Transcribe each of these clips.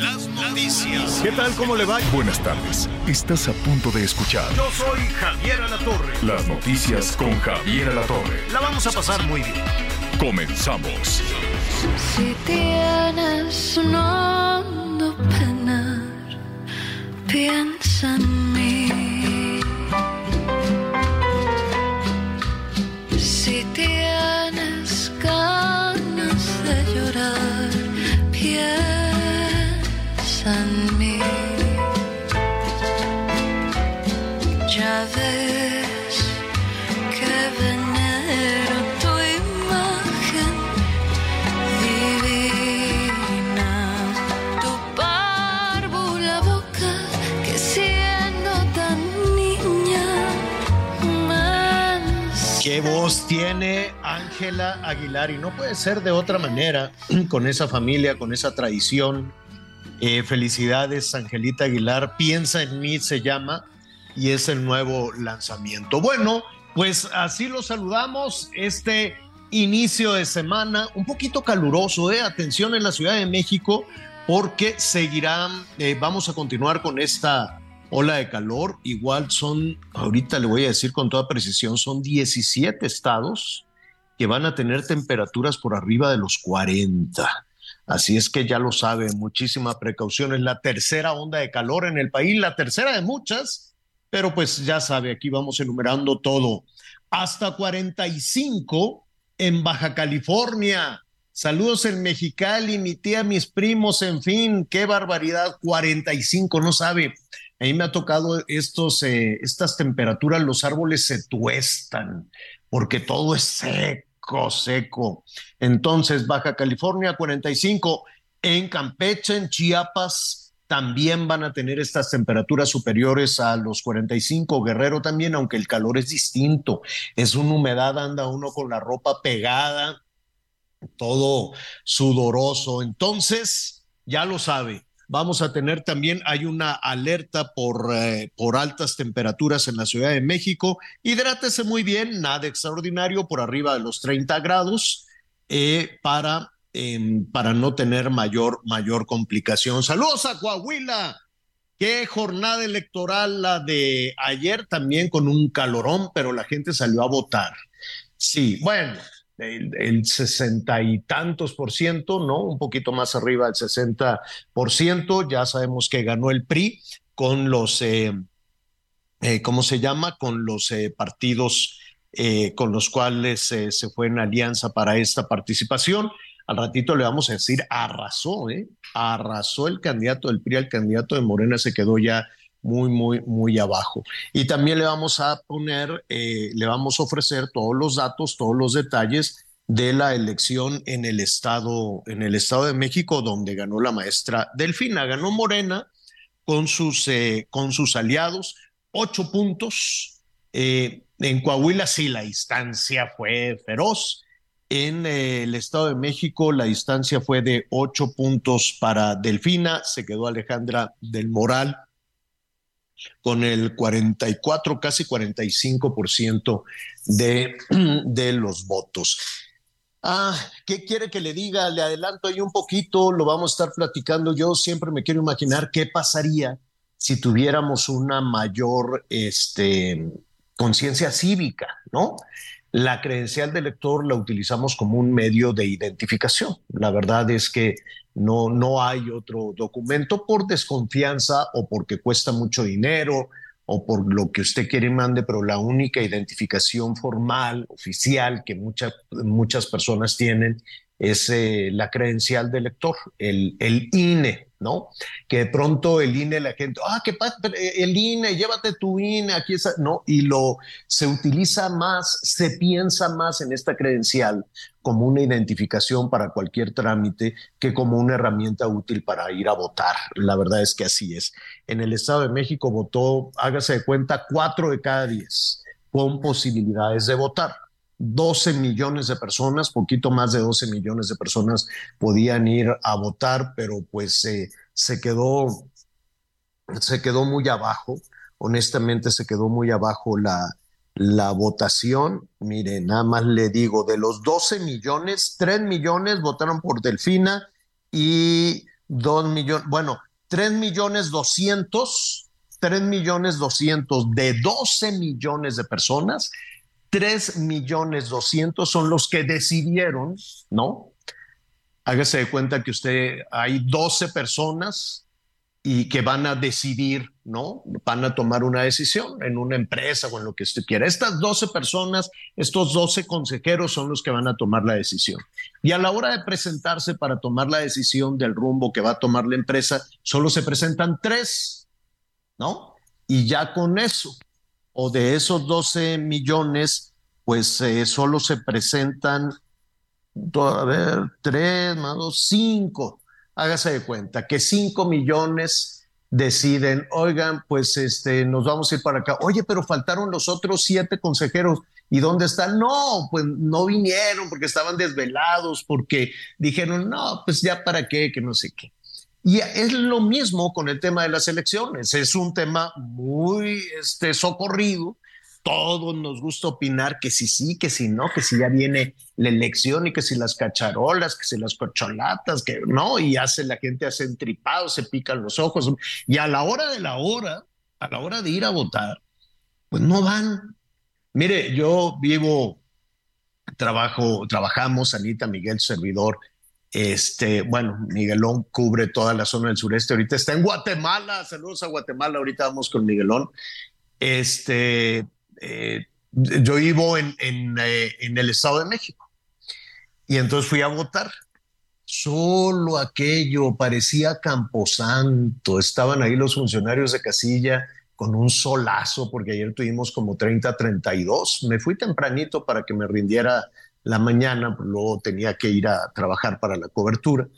Las noticias. ¿Qué tal? ¿Cómo le va? Buenas tardes. Estás a punto de escuchar Yo soy Javier Alatorre. las noticias con Javier Alatorre. La vamos a pasar muy bien. Comenzamos. Si tienes un hondo penar, piensa en mí. Si tienes ¿Qué voz tiene Ángela Aguilar? Y no puede ser de otra manera con esa familia, con esa tradición. Eh, felicidades, Angelita Aguilar. Piensa en mí se llama y es el nuevo lanzamiento. Bueno, pues así lo saludamos. Este inicio de semana un poquito caluroso, ¿eh? Atención en la Ciudad de México porque seguirán, eh, vamos a continuar con esta ola de calor. Igual son, ahorita le voy a decir con toda precisión, son 17 estados que van a tener temperaturas por arriba de los 40. Así es que ya lo sabe, muchísima precaución. Es la tercera onda de calor en el país, la tercera de muchas, pero pues ya sabe, aquí vamos enumerando todo. Hasta 45 en Baja California. Saludos en Mexicali, mi tía, mis primos, en fin, qué barbaridad, 45, no sabe. A mí me ha tocado estos, eh, estas temperaturas, los árboles se tuestan porque todo es seco, seco. Entonces, Baja California 45, en Campeche, en Chiapas, también van a tener estas temperaturas superiores a los 45, Guerrero también, aunque el calor es distinto, es una humedad, anda uno con la ropa pegada, todo sudoroso. Entonces, ya lo sabe, vamos a tener también, hay una alerta por, eh, por altas temperaturas en la Ciudad de México. Hidrátese muy bien, nada extraordinario, por arriba de los 30 grados, eh, para, em, para no tener mayor, mayor complicación. Saludos a Coahuila. Qué jornada electoral la de ayer, también con un calorón, pero la gente salió a votar. Sí, bueno, el, sesenta y tantos por ciento, ¿no? Un poquito más arriba del 60 por ciento. Ya sabemos que ganó el PRI con los, eh, eh, ¿cómo se llama? Con los eh, partidos eh, con los cuales eh, se fue en alianza para esta participación. Al ratito le vamos a decir, arrasó, ¿eh? Arrasó el candidato del PRI, el candidato de Morena se quedó ya muy, muy, muy abajo. Y también le vamos a poner, eh, le vamos a ofrecer todos los datos, todos los detalles de la elección en el estado, en el estado de México, donde ganó la maestra Delfina, ganó Morena con sus, eh, con sus aliados, ocho puntos. Eh, en Coahuila sí la distancia fue feroz. En eh, el Estado de México la distancia fue de ocho puntos para Delfina, se quedó Alejandra del Moral con el 44, casi 45% de, de los votos. Ah, ¿qué quiere que le diga? Le adelanto ahí un poquito, lo vamos a estar platicando. Yo siempre me quiero imaginar qué pasaría si tuviéramos una mayor este, conciencia cívica, ¿no? La credencial de elector la utilizamos como un medio de identificación. La verdad es que no, no hay otro documento por desconfianza o porque cuesta mucho dinero o por lo que usted quiere mande, pero la única identificación formal, oficial que muchas muchas personas tienen es eh, la credencial de elector, el, el INE, ¿no? Que de pronto el INE, la gente, ah, ¿qué pasa? Eh, el INE, llévate tu INE, aquí está, ¿no? Y lo se utiliza más, se piensa más en esta credencial como una identificación para cualquier trámite que como una herramienta útil para ir a votar. La verdad es que así es. En el Estado de México votó, hágase de cuenta, cuatro de cada diez con posibilidades de votar. 12 millones de personas, poquito más de 12 millones de personas podían ir a votar, pero pues se quedó se quedó muy abajo, honestamente se quedó muy abajo la, la votación. Mire, nada más le digo, de los 12 millones, 3 millones votaron por Delfina y 2 millones, bueno, 3 millones 200, 3 millones 200 de 12 millones de personas 3 millones 200 son los que decidieron, ¿no? Hágase de cuenta que usted hay 12 personas y que van a decidir, ¿no? Van a tomar una decisión en una empresa o en lo que usted quiera. Estas 12 personas, estos 12 consejeros son los que van a tomar la decisión. Y a la hora de presentarse para tomar la decisión del rumbo que va a tomar la empresa, solo se presentan tres, ¿no? Y ya con eso, o de esos 12 millones, pues eh, solo se presentan, a ver, tres más dos, cinco. Hágase de cuenta que cinco millones deciden, oigan, pues este, nos vamos a ir para acá. Oye, pero faltaron los otros siete consejeros. ¿Y dónde están? No, pues no vinieron porque estaban desvelados, porque dijeron, no, pues ya para qué, que no sé qué. Y es lo mismo con el tema de las elecciones. Es un tema muy este, socorrido. Todos nos gusta opinar que si sí, que si no, que si ya viene la elección y que si las cacharolas, que si las cocholatas, que no, y hace la gente hace entripado, se pican los ojos. Y a la hora de la hora, a la hora de ir a votar, pues no van. Mire, yo vivo, trabajo, trabajamos, Anita, Miguel, servidor, este, bueno, Miguelón cubre toda la zona del sureste. Ahorita está en Guatemala. Saludos a Guatemala. Ahorita vamos con Miguelón. Este, eh, yo vivo en, eh, en, el Estado de México. Y entonces fui a votar. Solo aquello parecía camposanto. Estaban ahí los funcionarios de casilla con un solazo, porque ayer tuvimos como 30, 32. Me fui tempranito para que me rindiera la mañana, pues, luego tenía que ir a trabajar para la cobertura.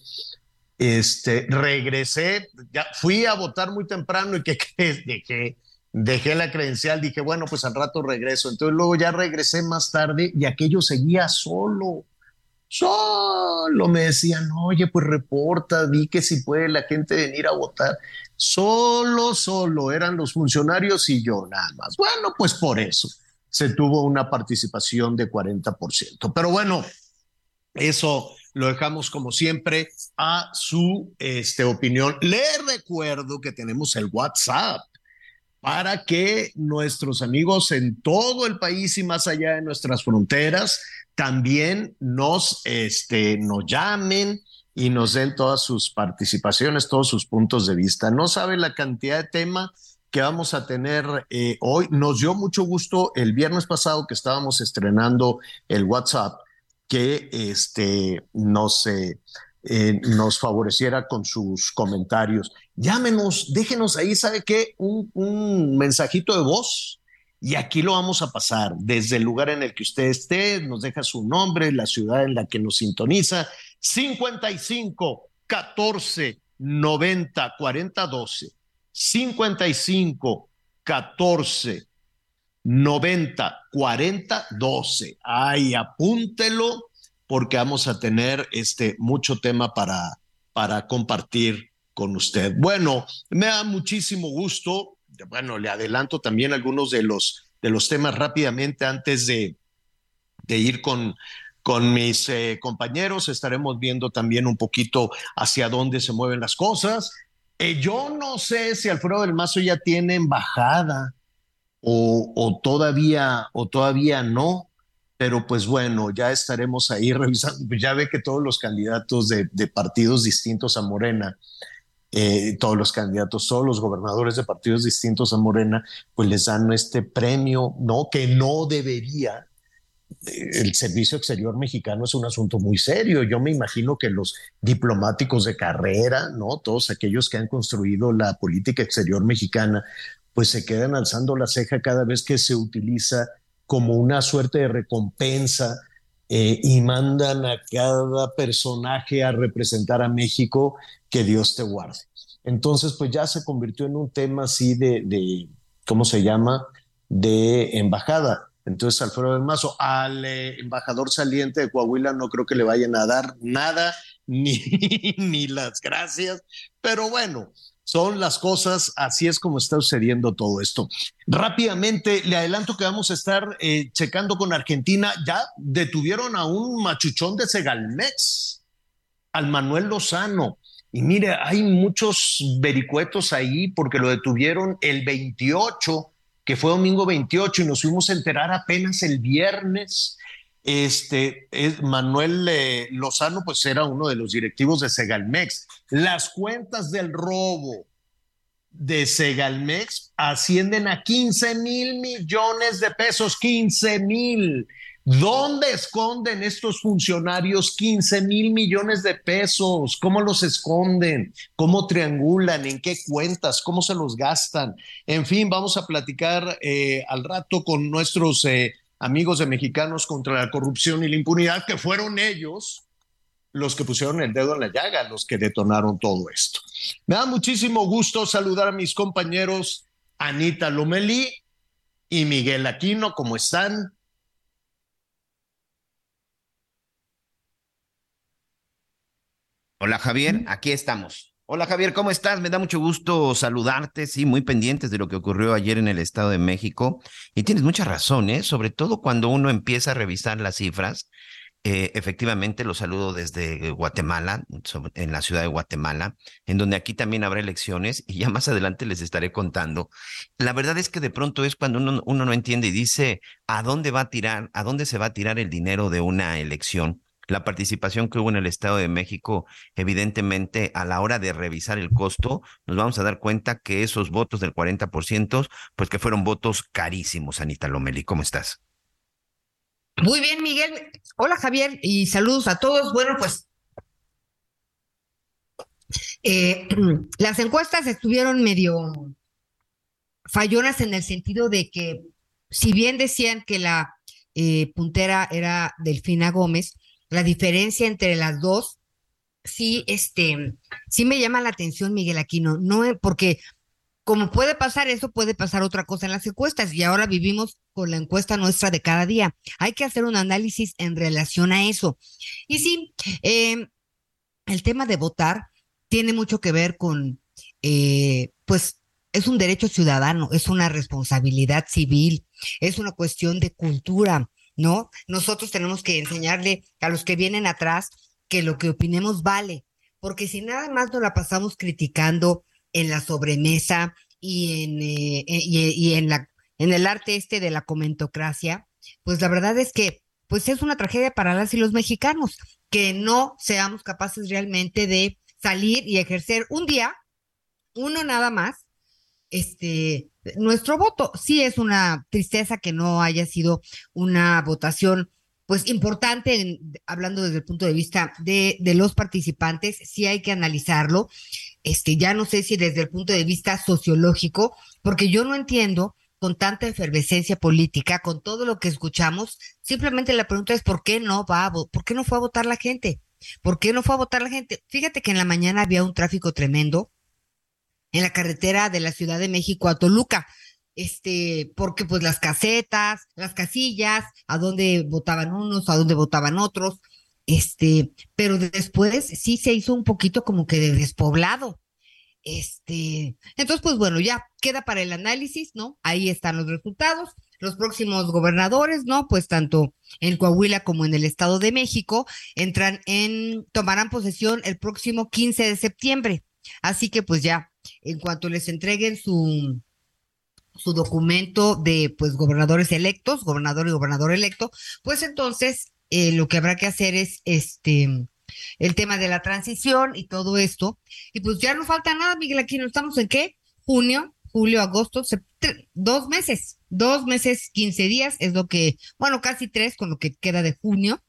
Este, regresé, ya fui a votar muy temprano y que, dejé, dejé la credencial, dije, bueno, pues al rato regreso. Entonces luego ya regresé más tarde y aquello seguía solo. Solo me decían, oye, pues reporta, di que si puede la gente venir a votar. Solo, solo eran los funcionarios y yo nada más. Bueno, pues por eso se tuvo una participación de 40%. Pero bueno, eso lo dejamos como siempre a su este, opinión. Le recuerdo que tenemos el WhatsApp para que nuestros amigos en todo el país y más allá de nuestras fronteras también nos, este, nos llamen y nos den todas sus participaciones, todos sus puntos de vista. No sabe la cantidad de temas que vamos a tener eh, hoy. Nos dio mucho gusto el viernes pasado que estábamos estrenando el WhatsApp, que este, nos, eh, eh, nos favoreciera con sus comentarios. Llámenos, déjenos ahí, ¿sabe qué? Un, un mensajito de voz. Y aquí lo vamos a pasar desde el lugar en el que usted esté, nos deja su nombre, la ciudad en la que nos sintoniza, 55 14 90 40 12. 55 14 90 40 12. Ay, apúntelo porque vamos a tener este mucho tema para, para compartir con usted. Bueno, me da muchísimo gusto. Bueno, le adelanto también algunos de los, de los temas rápidamente antes de, de ir con, con mis eh, compañeros. Estaremos viendo también un poquito hacia dónde se mueven las cosas. Eh, yo no sé si Alfredo del Mazo ya tiene embajada o, todavía, o todavía no, pero pues bueno, ya estaremos ahí revisando. Pues ya ve que todos los candidatos de, partidos distintos a Morena, eh, todos los candidatos, todos los gobernadores de partidos distintos a Morena, pues les dan este premio, ¿no? Que no debería el servicio exterior mexicano es un asunto muy serio. Yo me imagino que los diplomáticos de carrera, ¿no? Todos aquellos que han construido la política exterior mexicana, pues se quedan alzando la ceja cada vez que se utiliza como una suerte de recompensa eh, y mandan a cada personaje a representar a México, que Dios te guarde. Entonces, pues ya se convirtió en un tema así de, de ¿cómo se llama? De embajada. Entonces, Alfredo del Mazo, al eh, embajador saliente de Coahuila no creo que le vayan a dar nada, ni, ni las gracias, pero bueno, son las cosas, así es como está sucediendo todo esto. Rápidamente, le adelanto que vamos a estar eh, checando con Argentina, ya detuvieron a un machuchón de Segalmex, al Manuel Lozano. Y mire, hay muchos vericuetos ahí porque lo detuvieron el 28 que fue domingo 28 y nos fuimos a enterar apenas el viernes. Este, Manuel eh, Lozano, pues era uno de los directivos de Segalmex. Las cuentas del robo de Segalmex ascienden a 15 mil millones de pesos, 15 mil. ¿Dónde esconden estos funcionarios 15 mil millones de pesos? ¿Cómo los esconden? ¿Cómo triangulan? ¿En qué cuentas? ¿Cómo se los gastan? En fin, vamos a platicar eh, al rato con nuestros eh, amigos de Mexicanos contra la Corrupción y la Impunidad, que fueron ellos los que pusieron el dedo en la llaga, los que detonaron todo esto. Me da muchísimo gusto saludar a mis compañeros Anita Lomelí y Miguel Aquino. ¿Cómo están? Hola Javier, aquí estamos. Hola Javier, ¿cómo estás? Me da mucho gusto saludarte, sí, muy pendientes de lo que ocurrió ayer en el Estado de México. Y tienes mucha razón, ¿eh? Sobre todo cuando uno empieza a revisar las cifras. Eh, efectivamente, lo saludo desde Guatemala, en la ciudad de Guatemala, en donde aquí también habrá elecciones y ya más adelante les estaré contando. La verdad es que de pronto es cuando uno, uno no entiende y dice a dónde va a tirar, a dónde se va a tirar el dinero de una elección la participación que hubo en el Estado de México, evidentemente a la hora de revisar el costo, nos vamos a dar cuenta que esos votos del 40%, pues que fueron votos carísimos, Anita Lomeli. ¿Cómo estás? Muy bien, Miguel. Hola, Javier, y saludos a todos. Bueno, pues eh, las encuestas estuvieron medio fallonas en el sentido de que, si bien decían que la eh, puntera era Delfina Gómez, la diferencia entre las dos, sí, este, sí me llama la atención, Miguel Aquino, no, porque como puede pasar eso, puede pasar otra cosa en las encuestas y ahora vivimos con la encuesta nuestra de cada día. Hay que hacer un análisis en relación a eso. Y sí, em, el tema de votar tiene mucho que ver con, eh, pues, es un derecho ciudadano, es una responsabilidad civil, es una cuestión de cultura, ¿no? Nosotros tenemos que enseñarle a los que vienen atrás que lo que opinemos vale, porque si nada más nos la pasamos criticando en la sobremesa y en, eh, eh, y, en, la, en el arte este de la comentocracia, pues la verdad es que pues es una tragedia para las y los mexicanos, que no seamos capaces realmente de salir y ejercer un día, uno nada más, este, nuestro voto. Sí es una tristeza que no haya sido una votación pues importante, hablando desde el punto de vista de, de, los participantes, sí hay que analizarlo. Este, ya no sé si desde el punto de vista sociológico, porque yo no entiendo con tanta efervescencia política, con todo lo que escuchamos, simplemente la pregunta es ¿por qué no va a, por qué no fue a votar la gente? ¿Por qué no fue a votar la gente? Fíjate que en la mañana había un tráfico tremendo en la carretera de la Ciudad de México a Toluca. Este, porque pues las casetas, las casillas, a dónde votaban unos, a dónde votaban otros, este, pero después sí se hizo un poquito como que de despoblado. Este, entonces, pues bueno, ya queda para el análisis, ¿no? Ahí están los resultados. Los próximos gobernadores, ¿no? Pues tanto en Coahuila como en el Estado de México entran en, tomarán posesión el próximo 15 de septiembre. Así que pues ya en cuanto les entreguen su, su documento de pues gobernadores electos, gobernador y gobernador electo, pues entonces eh, lo que habrá que hacer es este el tema de la transición y todo esto. Y pues ya no falta nada, Miguel, aquí no estamos en qué? Junio, julio, agosto, dos meses, dos meses, 15 días es lo que, bueno, casi tres con lo que queda de junio.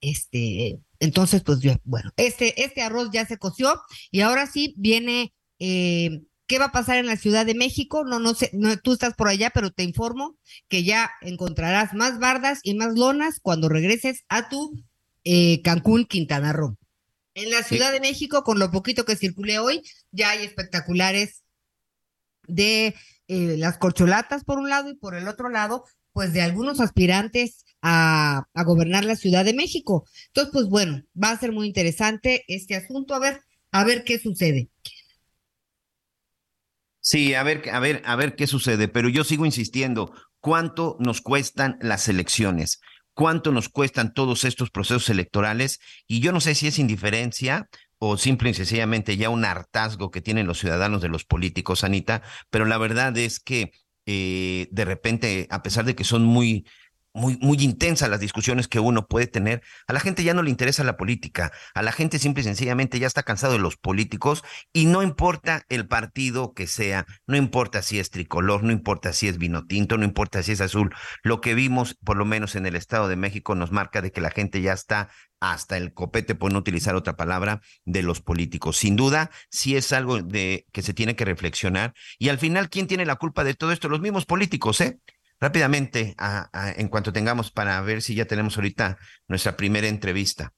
Este, entonces, pues yo, bueno, este, este arroz ya se coció y ahora sí viene, eh, ¿qué va a pasar en la Ciudad de México? No, no sé, no, tú estás por allá, pero te informo que ya encontrarás más bardas y más lonas cuando regreses a tu eh, Cancún, Quintana Roo. En la Ciudad de México, con lo poquito que circulé hoy, ya hay espectaculares de eh, las corcholatas por un lado y por el otro lado, pues de algunos aspirantes a, a gobernar la Ciudad de México. Entonces, pues bueno, va a ser muy interesante este asunto, a ver, a ver qué sucede. Sí, a ver, a ver, a ver qué sucede, pero yo sigo insistiendo, ¿cuánto nos cuestan las elecciones? ¿Cuánto nos cuestan todos estos procesos electorales? Y yo no sé si es indiferencia o simple y sencillamente ya un hartazgo que tienen los ciudadanos de los políticos, Anita, pero la verdad es que eh, de repente, a pesar de que son muy, muy, muy intensas las discusiones que uno puede tener, a la gente ya no le interesa la política, a la gente simple y sencillamente ya está cansado de los políticos y no importa el partido que sea, no importa si es tricolor, no importa si es vino tinto, no importa si es azul, lo que vimos por lo menos en el Estado de México nos marca de que la gente ya está hasta el copete, por no utilizar otra palabra, de los políticos. Sin duda, sí es algo de que se tiene que reflexionar. Y al final, ¿quién tiene la culpa de todo esto? Los mismos políticos, ¿eh? Rápidamente, a- a- en cuanto tengamos para ver si ya tenemos ahorita nuestra primera entrevista.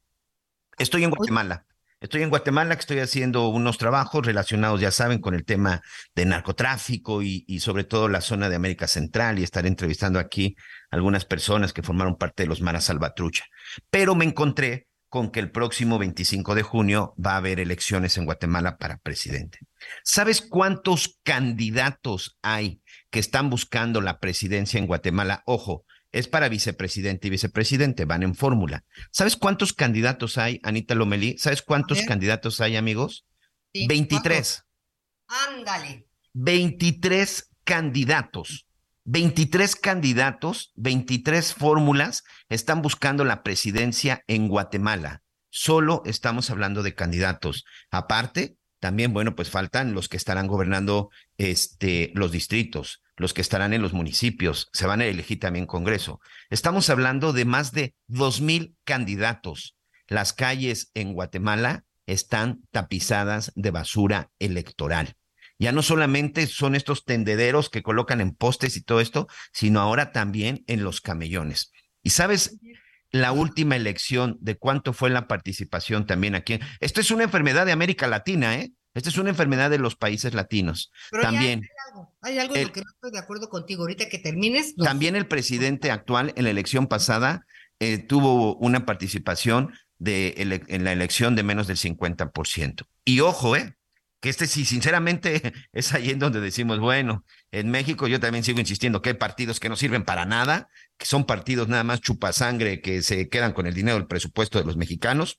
Estoy en Guatemala. Estoy en Guatemala, que estoy haciendo unos trabajos relacionados, ya saben, con el tema de narcotráfico y, y sobre todo la zona de América Central y estaré entrevistando aquí algunas personas que formaron parte de los Mara Salvatrucha. Pero me encontré con que el próximo 25 de junio va a haber elecciones en Guatemala para presidente. ¿Sabes cuántos candidatos hay que están buscando la presidencia en Guatemala? Ojo, es para vicepresidente y vicepresidente, van en fórmula. ¿Sabes cuántos candidatos hay, Anita Lomelí? ¿Sabes cuántos candidatos hay, amigos? Sí, 23. Ándale. 23 candidatos. 23 candidatos, 23 fórmulas están buscando la presidencia en Guatemala. Solo estamos hablando de candidatos. Aparte, también, bueno, pues faltan los que estarán gobernando este, los distritos, los que estarán en los municipios, se van a elegir también Congreso. Estamos hablando de más de 2.000 candidatos. Las calles en Guatemala están tapizadas de basura electoral. Ya no solamente son estos tendederos que colocan en postes y todo esto, sino ahora también en los camellones. ¿Y sabes la última elección de cuánto fue la participación también aquí? Esto es una enfermedad de América Latina, ¿eh? Esta es una enfermedad de los países latinos. Pero también, hay algo, hay algo en El- lo que no estoy de acuerdo contigo. Ahorita que termines, también el presidente actual en la elección pasada eh, tuvo una participación de ele- en la elección de menos del 50%. Y ojo, ¿eh? Que este sí, sinceramente, es ahí en donde decimos, bueno, en México yo también sigo insistiendo que hay partidos que no sirven para nada, que son partidos nada más chupasangre que se quedan con el dinero del presupuesto de los mexicanos.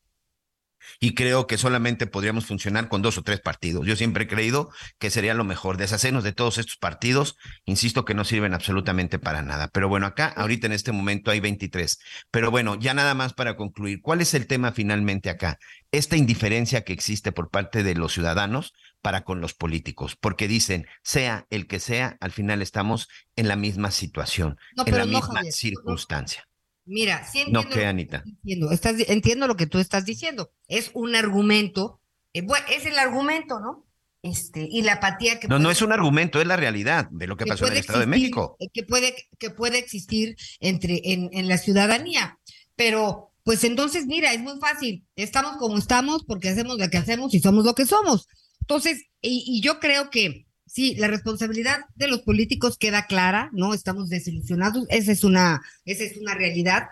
Y creo que solamente podríamos funcionar con dos o tres partidos. Yo siempre he creído que sería lo mejor deshacernos de todos estos partidos. Insisto que no sirven absolutamente para nada. Pero bueno, acá ahorita en este momento hay 23. Pero bueno, ya nada más para concluir, ¿cuál es el tema finalmente acá? Esta indiferencia que existe por parte de los ciudadanos para con los políticos, porque dicen, sea el que sea, al final estamos en la misma situación, No, en la no, misma Javier, circunstancia. Mira, sí No, entiendo ¿qué, lo que Anita? Estás, entiendo lo que tú estás diciendo. Es un argumento, eh, bueno, es el argumento, ¿no? Este, y la apatía que No, no es un argumento, es la realidad de lo que que pasó en el Estado de México. eh, Que puede, que puede existir entre, en, en la ciudadanía. Pero, pues entonces, mira, es muy fácil. Estamos como estamos porque hacemos lo que hacemos y somos lo que somos. Entonces, y, y yo creo que sí, la responsabilidad de los políticos queda clara, ¿no? Estamos desilusionados. Esa es una, esa es una realidad.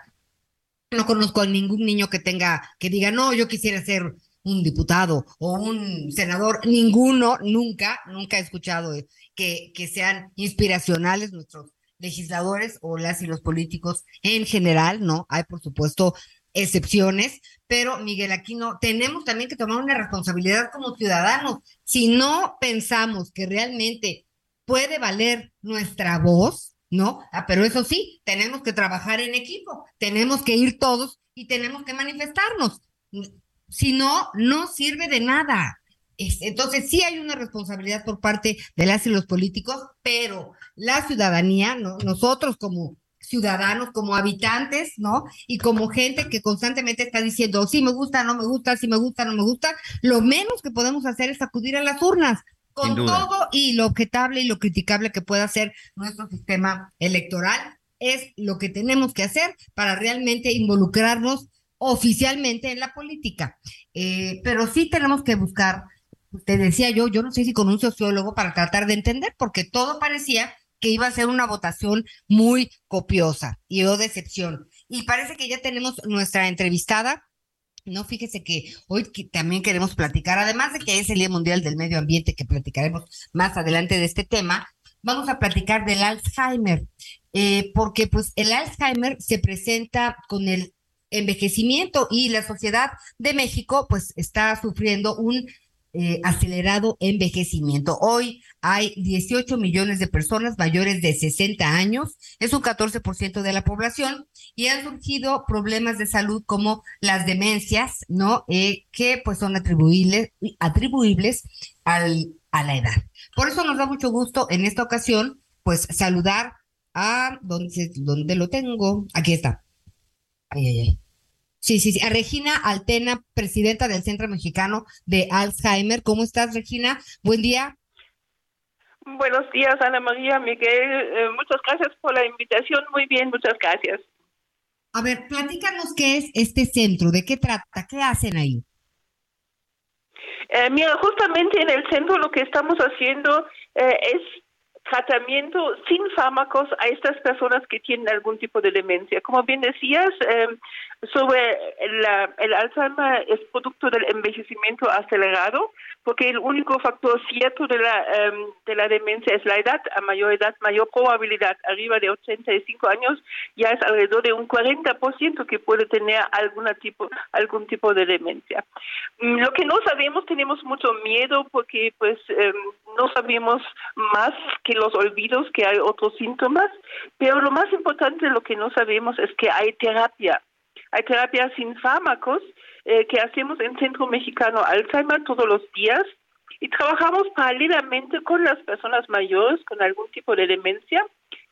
No conozco a ningún niño que tenga, que diga, no, yo quisiera ser un diputado o un senador. Ninguno, nunca, nunca he escuchado que, que sean inspiracionales nuestros legisladores o las y los políticos en general, ¿no? Hay, por supuesto, excepciones, pero Miguel Aquino, tenemos también que tomar una responsabilidad como ciudadanos. Si no pensamos que realmente puede valer nuestra voz, ¿no? Ah, pero eso sí, tenemos que trabajar en equipo, tenemos que ir todos y tenemos que manifestarnos. Si no, no sirve de nada. Entonces sí hay una responsabilidad por parte de las y los políticos, pero la ciudadanía, ¿no? nosotros como ciudadanos, como habitantes, ¿no? Y como gente que constantemente está diciendo, sí me gusta, no me gusta, sí me gusta, no me gusta, lo menos que podemos hacer es acudir a las urnas, con todo y lo objetable y lo criticable que pueda ser nuestro sistema electoral, es lo que tenemos que hacer para realmente involucrarnos oficialmente en la política. Eh, pero sí tenemos que buscar, usted decía yo, yo no sé si con un sociólogo para tratar de entender, porque todo parecía que iba a ser una votación muy copiosa y o decepción. Y parece que ya tenemos nuestra entrevistada. No, fíjese que hoy también queremos platicar, además de que es el Día Mundial del Medio Ambiente, que platicaremos más adelante de este tema, vamos a platicar del Alzheimer, eh, porque pues el Alzheimer se presenta con el envejecimiento y la sociedad de México pues está sufriendo un eh, acelerado envejecimiento. Hoy hay 18 millones de personas mayores de 60 años, es un 14% de la población y han surgido problemas de salud como las demencias, ¿no? Eh, que pues son atribuibles, atribuibles al, a la edad. Por eso nos da mucho gusto en esta ocasión pues saludar a, ¿dónde, dónde lo tengo? Aquí está. Ay, ay, ay. Sí, sí, sí. A Regina Altena, presidenta del Centro Mexicano de Alzheimer. ¿Cómo estás, Regina? Buen día. Buenos días, Ana María, Miguel. Eh, muchas gracias por la invitación. Muy bien, muchas gracias. A ver, platícanos qué es este centro, de qué trata, qué hacen ahí. Eh, mira, justamente en el centro lo que estamos haciendo eh, es tratamiento sin fármacos a estas personas que tienen algún tipo de demencia. Como bien decías, eh, sobre el Alzheimer es producto del envejecimiento acelerado, porque el único factor cierto de la, em, de la demencia es la edad. A mayor edad, mayor probabilidad. Arriba de 85 años ya es alrededor de un 40% que puede tener alguna tipo, algún tipo de demencia. Mm, lo que no sabemos, tenemos mucho miedo porque pues em, no sabemos más que los olvidos, que hay otros síntomas, pero lo más importante, lo que no sabemos es que hay terapia hay terapia sin fármacos eh, que hacemos en Centro Mexicano Alzheimer todos los días y trabajamos paralelamente con las personas mayores con algún tipo de demencia.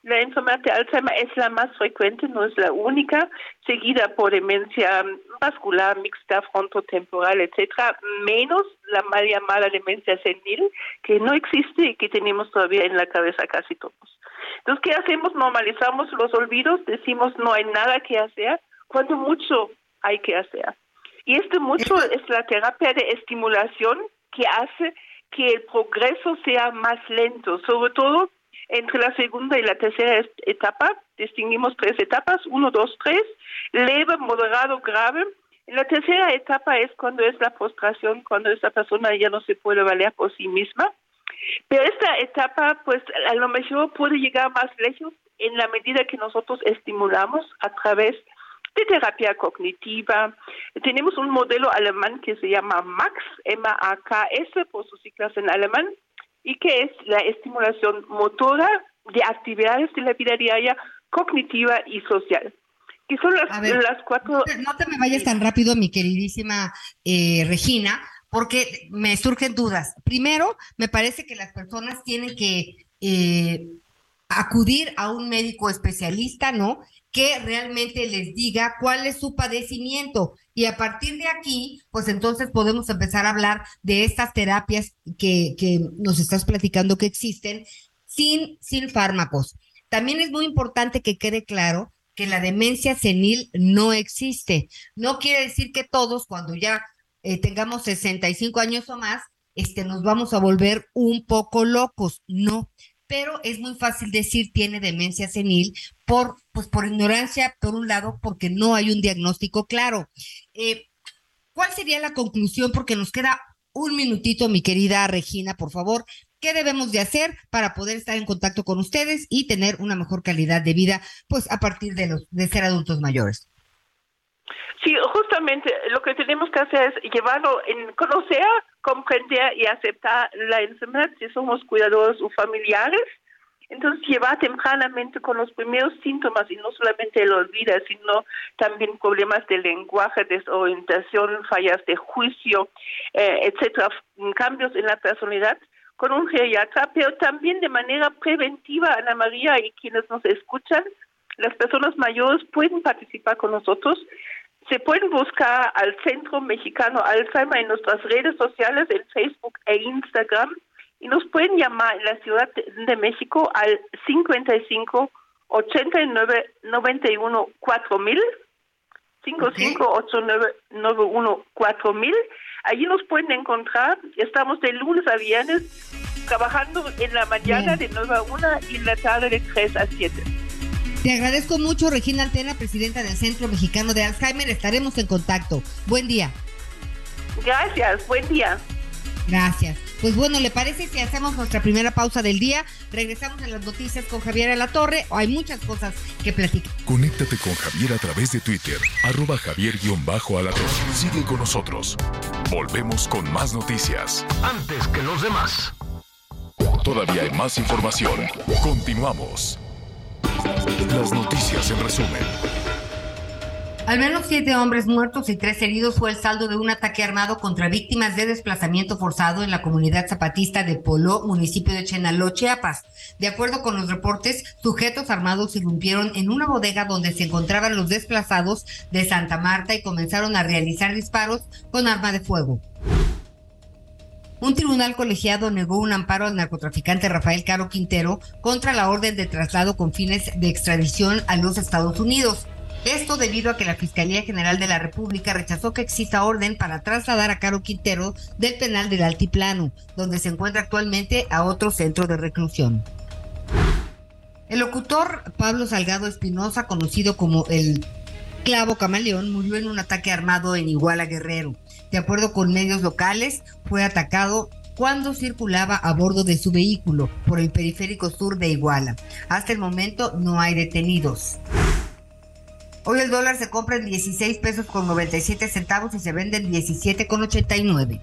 La enfermedad de Alzheimer es la más frecuente, no es la única, seguida por demencia vascular, mixta, frontotemporal, etcétera, menos la mal llamada demencia senil, que no existe y que tenemos todavía en la cabeza casi todos. Entonces, ¿qué hacemos? Normalizamos los olvidos, decimos no hay nada que hacer, cuando mucho hay que hacer. Y este mucho es la terapia de estimulación que hace que el progreso sea más lento, sobre todo entre la segunda y la tercera etapa. Distinguimos tres etapas, uno, dos, tres, leve, moderado, grave. La tercera etapa es cuando es la frustración, cuando esa persona ya no se puede valer por sí misma. Pero esta etapa, pues a lo mejor puede llegar más lejos en la medida que nosotros estimulamos a través de terapia cognitiva. Tenemos un modelo alemán que se llama MAX, M-A-K-S por sus siglas en alemán, y que es la estimulación motora de actividades de la vida diaria, cognitiva y social. Que son las, las cuatro. No te me vayas tan rápido, mi queridísima eh, Regina, porque me surgen dudas. Primero, me parece que las personas tienen que eh, acudir a un médico especialista, ¿no? que realmente les diga cuál es su padecimiento. Y a partir de aquí, pues entonces podemos empezar a hablar de estas terapias que, que nos estás platicando que existen sin, sin fármacos. También es muy importante que quede claro que la demencia senil no existe. No quiere decir que todos, cuando ya eh, tengamos 65 años o más, este, nos vamos a volver un poco locos. No, pero es muy fácil decir tiene demencia senil por, pues por ignorancia, por un lado, porque no hay un diagnóstico claro. Eh, ¿Cuál sería la conclusión? Porque nos queda un minutito, mi querida Regina, por favor. ¿Qué debemos de hacer para poder estar en contacto con ustedes y tener una mejor calidad de vida, pues a partir de los de ser adultos mayores? Sí, justamente lo que tenemos que hacer es llevarlo en conocer, comprender y aceptar la enfermedad si somos cuidadores o familiares Entonces, llevar tempranamente con los primeros síntomas y no solamente el olvido, sino también problemas de lenguaje, desorientación, fallas de juicio, eh, etcétera, cambios en la personalidad con un geriatra, pero también de manera preventiva, Ana María y quienes nos escuchan, las personas mayores pueden participar con nosotros. Se pueden buscar al Centro Mexicano Alzheimer en nuestras redes sociales, en Facebook e Instagram y nos pueden llamar en la Ciudad de México al 55 89 91 4000 55 89 91 4000 allí nos pueden encontrar. Estamos de lunes a viernes trabajando en la mañana de 9 a 1 y en la tarde de 3 a 7 te agradezco mucho, Regina Altena, presidenta del Centro Mexicano de Alzheimer. Estaremos en contacto. Buen día. Gracias, buen día. Gracias. Pues bueno, ¿le parece si hacemos nuestra primera pausa del día? Regresamos en las noticias con Javier a la Torre. Hay muchas cosas que platicar. Conéctate con Javier a través de Twitter, arroba javier-alatorre. Sigue con nosotros. Volvemos con más noticias. Antes que los demás. Todavía hay más información. Continuamos. Las noticias en resumen. Al menos siete hombres muertos y tres heridos fue el saldo de un ataque armado contra víctimas de desplazamiento forzado en la comunidad zapatista de Polo, municipio de Chenaló, Chiapas. De acuerdo con los reportes, sujetos armados irrumpieron en una bodega donde se encontraban los desplazados de Santa Marta y comenzaron a realizar disparos con arma de fuego. Un tribunal colegiado negó un amparo al narcotraficante Rafael Caro Quintero contra la orden de traslado con fines de extradición a los Estados Unidos. Esto debido a que la Fiscalía General de la República rechazó que exista orden para trasladar a Caro Quintero del penal del Altiplano, donde se encuentra actualmente a otro centro de reclusión. El locutor Pablo Salgado Espinosa, conocido como el Clavo Camaleón, murió en un ataque armado en Iguala Guerrero. De acuerdo con medios locales, fue atacado cuando circulaba a bordo de su vehículo por el periférico sur de Iguala. Hasta el momento no hay detenidos. Hoy el dólar se compra en 16 pesos con 97 centavos y se vende en 17 con 89.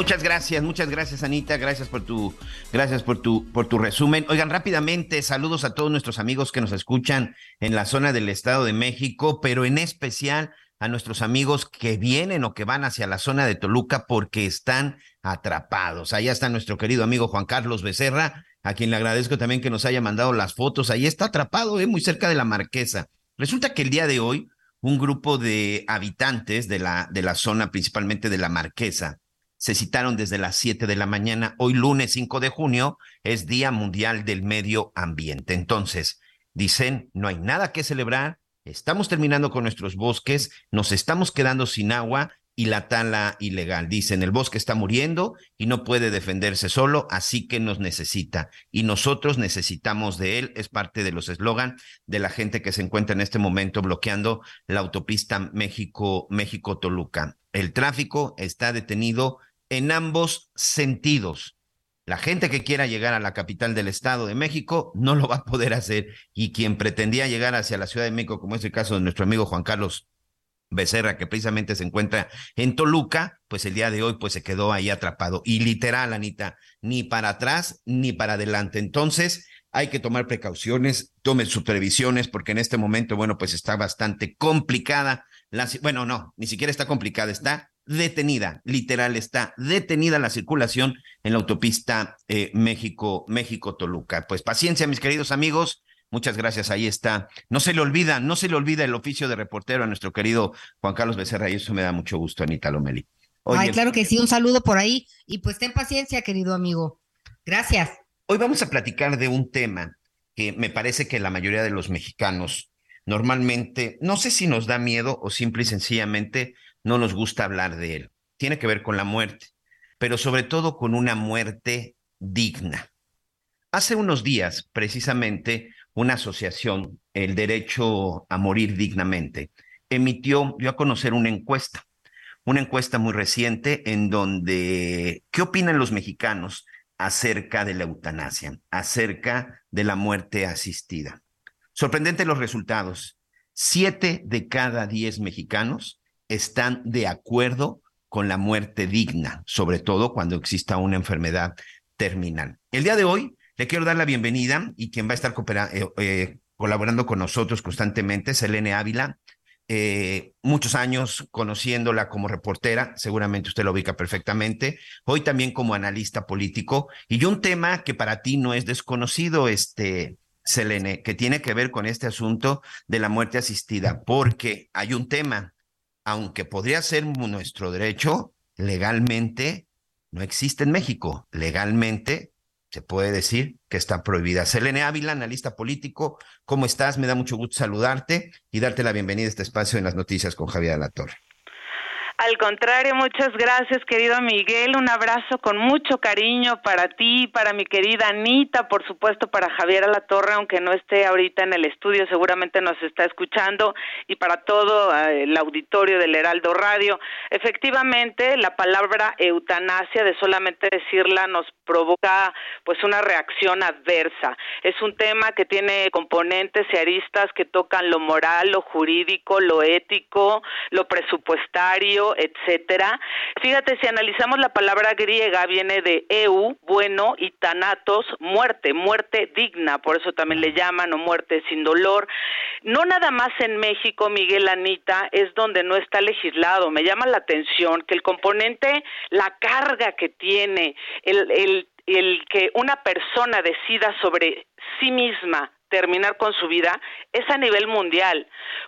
Muchas gracias, muchas gracias Anita, gracias por tu, gracias por tu, por tu resumen. Oigan, rápidamente, saludos a todos nuestros amigos que nos escuchan en la zona del Estado de México, pero en especial a nuestros amigos que vienen o que van hacia la zona de Toluca porque están atrapados. Allá está nuestro querido amigo Juan Carlos Becerra, a quien le agradezco también que nos haya mandado las fotos. Ahí está atrapado, ¿eh? muy cerca de la Marquesa. Resulta que el día de hoy, un grupo de habitantes de la, de la zona, principalmente de la Marquesa, se citaron desde las 7 de la mañana. Hoy lunes 5 de junio es Día Mundial del Medio Ambiente. Entonces, dicen, no hay nada que celebrar, estamos terminando con nuestros bosques, nos estamos quedando sin agua y la tala ilegal. Dicen, el bosque está muriendo y no puede defenderse solo, así que nos necesita. Y nosotros necesitamos de él. Es parte de los eslogan de la gente que se encuentra en este momento bloqueando la autopista México, México-Toluca. El tráfico está detenido en ambos sentidos. La gente que quiera llegar a la capital del Estado de México no lo va a poder hacer y quien pretendía llegar hacia la Ciudad de México, como es el caso de nuestro amigo Juan Carlos Becerra, que precisamente se encuentra en Toluca, pues el día de hoy pues se quedó ahí atrapado. Y literal, Anita, ni para atrás ni para adelante. Entonces, hay que tomar precauciones, tomen sus previsiones, porque en este momento, bueno, pues está bastante complicada. La, bueno, no, ni siquiera está complicada, está detenida, literal, está detenida la circulación en la autopista eh, México, México-Toluca. Pues paciencia, mis queridos amigos Muchas gracias, ahí está. No se le olvida, no se le olvida el oficio de reportero a nuestro querido Juan Carlos Becerra y eso me da mucho gusto, Anita Lomeli. Ay, claro que sí, un saludo por ahí y pues ten paciencia, querido amigo. Gracias. Hoy vamos a platicar de un tema que me parece que la mayoría de los mexicanos normalmente, no sé si nos da miedo o simple y sencillamente no nos gusta hablar de él. Tiene que ver con la muerte, pero sobre todo con una muerte digna. Hace unos días, precisamente, una asociación, el derecho a morir dignamente, emitió, dio a conocer una encuesta, una encuesta muy reciente en donde, ¿qué opinan los mexicanos acerca de la eutanasia, acerca de la muerte asistida? Sorprendente los resultados. Siete de cada diez mexicanos están de acuerdo con la muerte digna, sobre todo cuando exista una enfermedad terminal. El día de hoy le quiero dar la bienvenida y quien va a estar eh, eh, colaborando con nosotros constantemente, Selene Ávila. Eh, muchos años conociéndola como reportera, seguramente usted lo ubica perfectamente, hoy también como analista político, y un tema que para ti no es desconocido, este, Selene, que tiene que ver con este asunto de la muerte asistida, porque hay un tema aunque podría ser nuestro derecho, legalmente no existe en México. Legalmente se puede decir que está prohibida. Selene Ávila, analista político, ¿cómo estás? Me da mucho gusto saludarte y darte la bienvenida a este espacio en las noticias con Javier La Torre. Al contrario, muchas gracias, querido Miguel. Un abrazo con mucho cariño para ti, para mi querida Anita, por supuesto para Javier Alatorre, aunque no esté ahorita en el estudio, seguramente nos está escuchando, y para todo eh, el auditorio del Heraldo Radio. Efectivamente, la palabra eutanasia, de solamente decirla, nos provoca pues una reacción adversa. Es un tema que tiene componentes y aristas que tocan lo moral, lo jurídico, lo ético, lo presupuestario, etcétera. Fíjate, si analizamos la palabra griega, viene de eu, bueno, y tanatos, muerte, muerte digna, por eso también le llaman, o muerte sin dolor. No nada más en México, Miguel Anita, es donde no está legislado. Me llama la atención que el componente, la carga que tiene, el, el, el que una persona decida sobre sí misma terminar con su vida es a nivel mundial,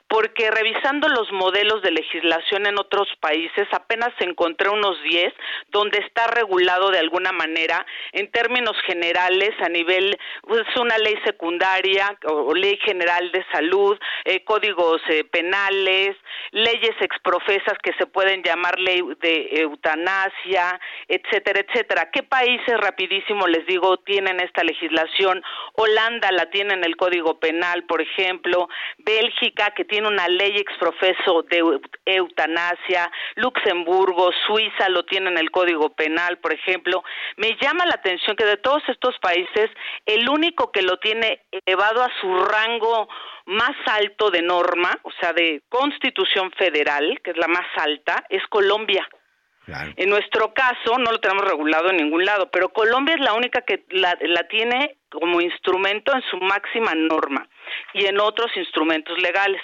porque revisando los modelos de legislación en otros países, apenas encontré unos 10 donde está regulado de alguna manera en términos generales a nivel, pues una ley secundaria o ley general de salud, eh, códigos eh, penales, leyes exprofesas que se pueden llamar ley de eutanasia, etcétera, etcétera. ¿Qué países rapidísimo les digo tienen esta legislación? Holanda la tiene en el Código Penal, por ejemplo, Bélgica, que tiene una ley exprofeso de eutanasia, Luxemburgo, Suiza lo tiene en el Código Penal, por ejemplo. Me llama la atención que de todos estos países, el único que lo tiene elevado a su rango más alto de norma, o sea, de constitución federal, que es la más alta, es Colombia. En nuestro caso no lo tenemos regulado en ningún lado, pero Colombia es la única que la, la tiene como instrumento en su máxima norma y en otros instrumentos legales.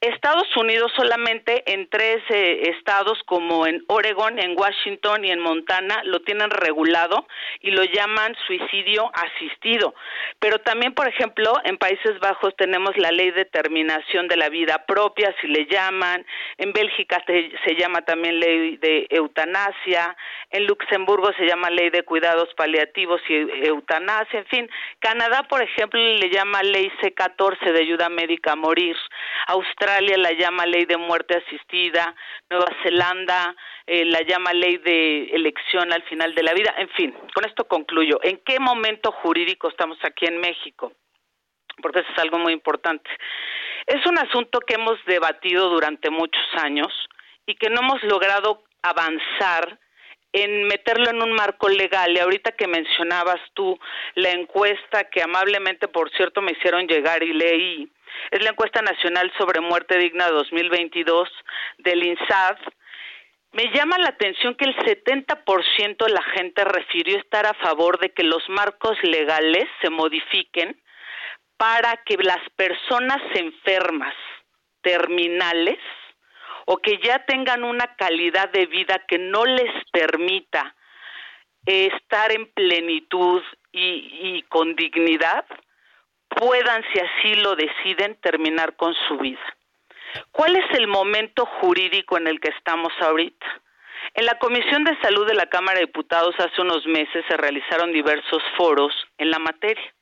Estados Unidos solamente en tres eh, estados como en Oregon, en Washington y en Montana lo tienen regulado y lo llaman suicidio asistido. Pero también, por ejemplo, en Países Bajos tenemos la ley de terminación de la vida propia, si le llaman. En Bélgica se, se llama también ley de eutanasia. En Luxemburgo se llama ley de cuidados paliativos y eutanasia. En fin, Canadá, por ejemplo, le llama ley C14 de ayuda médica a morir. Australia la llama ley de muerte asistida. Nueva Zelanda eh, la llama ley de elección al final de la vida. En fin, con esto concluyo. ¿En qué momento jurídico estamos aquí en México? Porque eso es algo muy importante. Es un asunto que hemos debatido durante muchos años y que no hemos logrado avanzar en meterlo en un marco legal. Y ahorita que mencionabas tú la encuesta que amablemente, por cierto, me hicieron llegar y leí, es la encuesta nacional sobre muerte digna 2022 del INSAD. Me llama la atención que el 70% de la gente refirió estar a favor de que los marcos legales se modifiquen para que las personas enfermas terminales o que ya tengan una calidad de vida que no les permita estar en plenitud y, con dignidad, puedan, si así lo deciden, terminar con su vida. ¿Cuál es el momento jurídico en el que estamos ahorita? En la Comisión de Salud de la Cámara de Diputados hace unos meses se realizaron diversos foros en la materia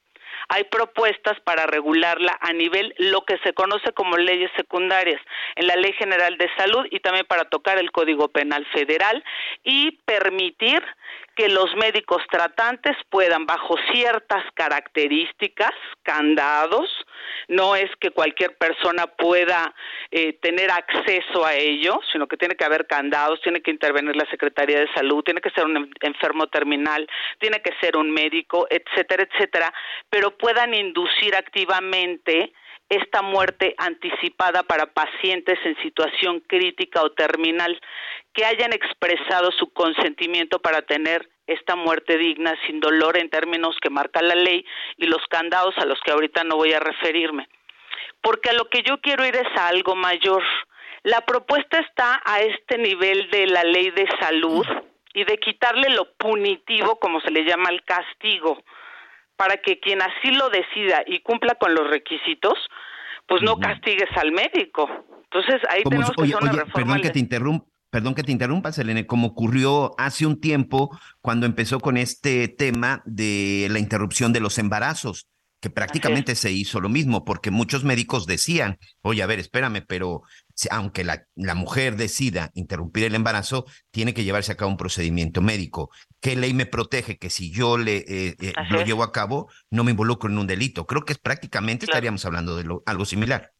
hay propuestas para regularla a nivel lo que se conoce como leyes secundarias en la Ley General de Salud y también para tocar el Código Penal Federal y permitir que los médicos tratantes puedan, bajo ciertas características, candados, no es que cualquier persona pueda eh, tener acceso a ello, sino que tiene que haber candados, tiene que intervenir la Secretaría de Salud, tiene que ser un enfermo terminal, tiene que ser un médico, etcétera, etcétera, pero puedan inducir activamente esta muerte anticipada para pacientes en situación crítica o terminal que hayan expresado su consentimiento para tener esta muerte digna sin dolor en términos que marca la ley y los candados a los que ahorita no voy a referirme. Porque a lo que yo quiero ir es a algo mayor. La propuesta está a este nivel de la ley de salud y de quitarle lo punitivo, como se le llama el castigo, para que quien así lo decida y cumpla con los requisitos, pues no castigues al médico. Entonces ahí tenemos que hacer una reforma. Perdón que te interrumpa. Perdón que te interrumpa, Selene, como ocurrió hace un tiempo cuando empezó con este tema de la interrupción de los embarazos que prácticamente se hizo lo mismo, porque muchos médicos decían, oye, a ver, espérame, pero aunque la, la, mujer decida interrumpir el embarazo, tiene que llevarse a cabo un procedimiento médico. ¿Qué ley me protege que si yo le eh, eh, lo llevo a cabo, no me involucro en un delito? Creo que prácticamente estaríamos hablando de algo similar.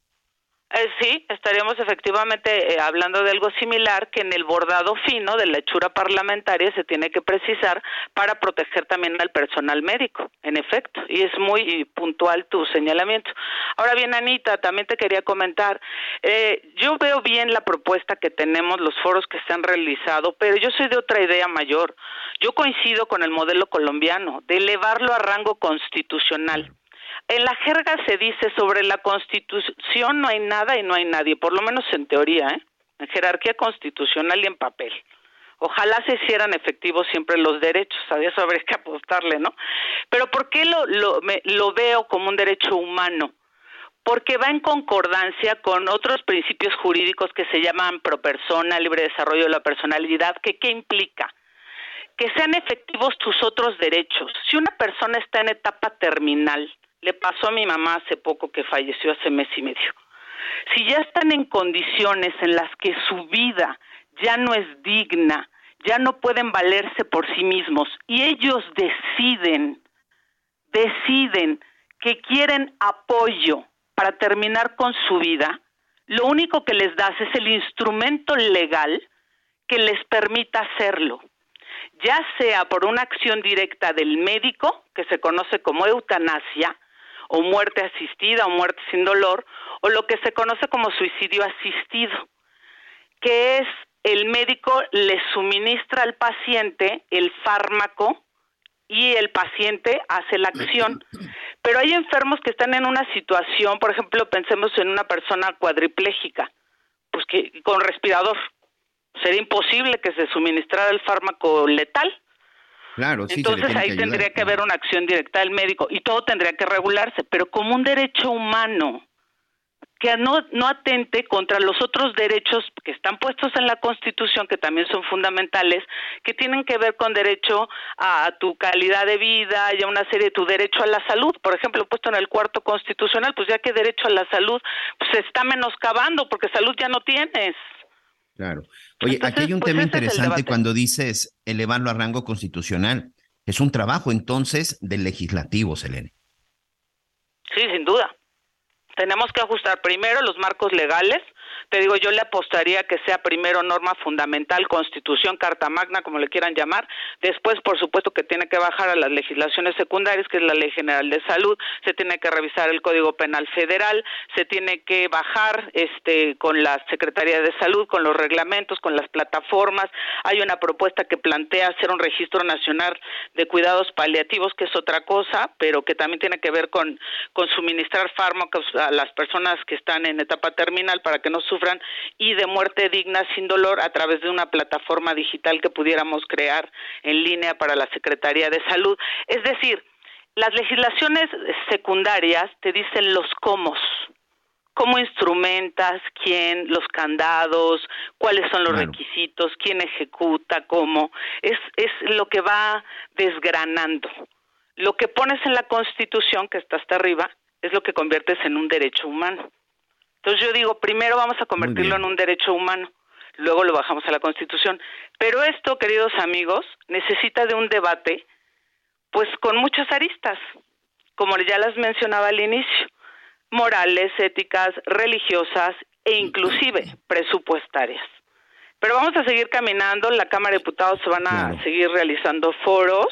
Eh, sí, estaríamos efectivamente eh, hablando de algo similar que en el bordado fino de la hechura parlamentaria se tiene que precisar para proteger también al personal médico, en efecto, y es muy puntual tu señalamiento. Ahora bien, Anita, también te quería comentar, eh, yo veo bien la propuesta que tenemos, los foros que se han realizado, pero yo soy de otra idea mayor. Yo coincido con el modelo colombiano, de elevarlo a rango constitucional en la jerga se dice sobre la constitución no hay nada y no hay nadie, por lo menos en teoría, ¿eh? en jerarquía constitucional y en papel. Ojalá se hicieran efectivos siempre los derechos, a eso habría que apostarle, ¿no? Pero ¿por qué lo, lo, lo veo como un derecho humano? Porque va en concordancia con otros principios jurídicos que se llaman pro persona, libre desarrollo de la personalidad, que qué implica? Que sean efectivos tus otros derechos. Si una persona está en etapa terminal, le pasó a mi mamá hace poco que falleció hace mes y medio. Si ya están en condiciones en las que su vida ya no es digna, ya no pueden valerse por sí mismos y ellos deciden, deciden que quieren apoyo para terminar con su vida, lo único que les das es el instrumento legal que les permita hacerlo, ya sea por una acción directa del médico, que se conoce como eutanasia, o muerte asistida o muerte sin dolor, o lo que se conoce como suicidio asistido, que es el médico le suministra al paciente el fármaco y el paciente hace la acción. Pero hay enfermos que están en una situación, por ejemplo, pensemos en una persona cuadriplégica, pues que con respirador. Sería imposible que se suministrara el fármaco letal. Claro, Entonces ahí tendría que haber una acción directa del médico y todo tendría que regularse, pero como un derecho humano que no, no atente contra los otros derechos que están puestos en la Constitución, que también son fundamentales, que tienen que ver con derecho a tu calidad de vida y a una serie de tu derecho a la salud. Por ejemplo, puesto en el cuarto constitucional, pues ya que derecho a la salud pues se está menoscabando porque salud ya no tienes. Claro. Oye, aquí hay un pues, tema interesante cuando dices elevarlo a rango constitucional. Es un trabajo entonces del legislativo, Selene. Sí, sin duda. Tenemos que ajustar primero los marcos legales te digo, yo le apostaría que sea primero norma fundamental, constitución, carta magna, como le quieran llamar. Después, por supuesto, que tiene que bajar a las legislaciones secundarias, que es la Ley General de Salud. Se tiene que revisar el Código Penal Federal. Se tiene que bajar este, con la Secretaría de Salud, con los reglamentos, con las plataformas. Hay una propuesta que plantea hacer un registro nacional de cuidados paliativos, que es otra cosa, pero que también tiene que ver con, con suministrar fármacos a las personas que están en etapa terminal para que no sufran y de muerte digna sin dolor a través de una plataforma digital que pudiéramos crear en línea para la Secretaría de Salud. Es decir, las legislaciones secundarias te dicen los cómo, cómo instrumentas, quién, los candados, cuáles son los requisitos, quién ejecuta, cómo, es, es lo que va desgranando. Lo que pones en la Constitución, que está hasta arriba, es lo que conviertes en un derecho humano. Entonces yo digo, primero vamos a convertirlo en un derecho humano, luego lo bajamos a la Constitución. Pero esto, queridos amigos, necesita de un debate, pues con muchas aristas, como ya las mencionaba al inicio, morales, éticas, religiosas e inclusive presupuestarias. Pero vamos a seguir caminando, la Cámara de Diputados se van a seguir realizando foros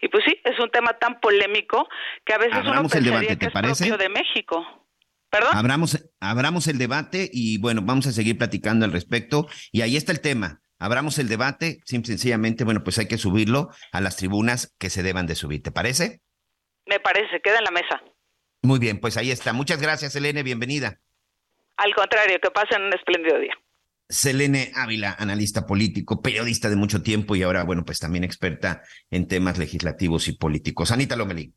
y pues sí, es un tema tan polémico que a veces uno pensaría que es propio de México. ¿Perdón? Abramos, abramos el debate y bueno, vamos a seguir platicando al respecto. Y ahí está el tema. Abramos el debate, simple sencillamente, bueno, pues hay que subirlo a las tribunas que se deban de subir. ¿Te parece? Me parece, queda en la mesa. Muy bien, pues ahí está. Muchas gracias, Elene, bienvenida. Al contrario, que pasen un espléndido día. Selene Ávila, analista político, periodista de mucho tiempo y ahora, bueno, pues también experta en temas legislativos y políticos. Anita Lomelí.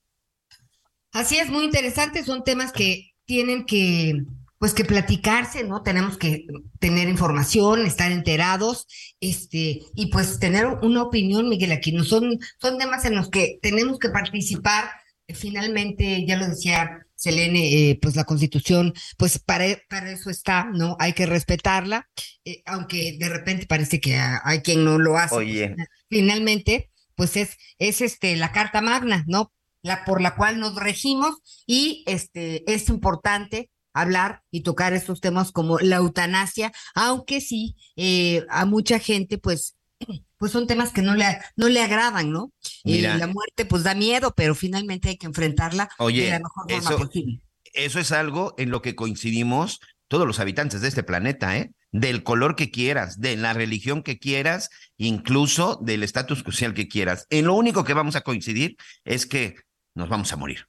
Así es, muy interesante. Son temas que tienen que, pues, que platicarse, ¿no? Tenemos que tener información, estar enterados, este, y pues tener una opinión, Miguel Aquino. Son, son temas en los que tenemos que participar. Finalmente, ya lo decía Selene, eh, pues la constitución, pues para, para eso está, ¿no? Hay que respetarla, eh, aunque de repente parece que hay quien no lo hace. Oye. Finalmente, pues es, es este, la carta magna, ¿no? La por la cual nos regimos y este, es importante hablar y tocar estos temas como la eutanasia, aunque sí, eh, a mucha gente, pues, pues son temas que no le, no le agradan, ¿no? Y la muerte, pues da miedo, pero finalmente hay que enfrentarla oye, de la mejor forma eso, posible. Eso es algo en lo que coincidimos todos los habitantes de este planeta, ¿eh? Del color que quieras, de la religión que quieras, incluso del estatus social que quieras. En lo único que vamos a coincidir es que nos vamos a morir.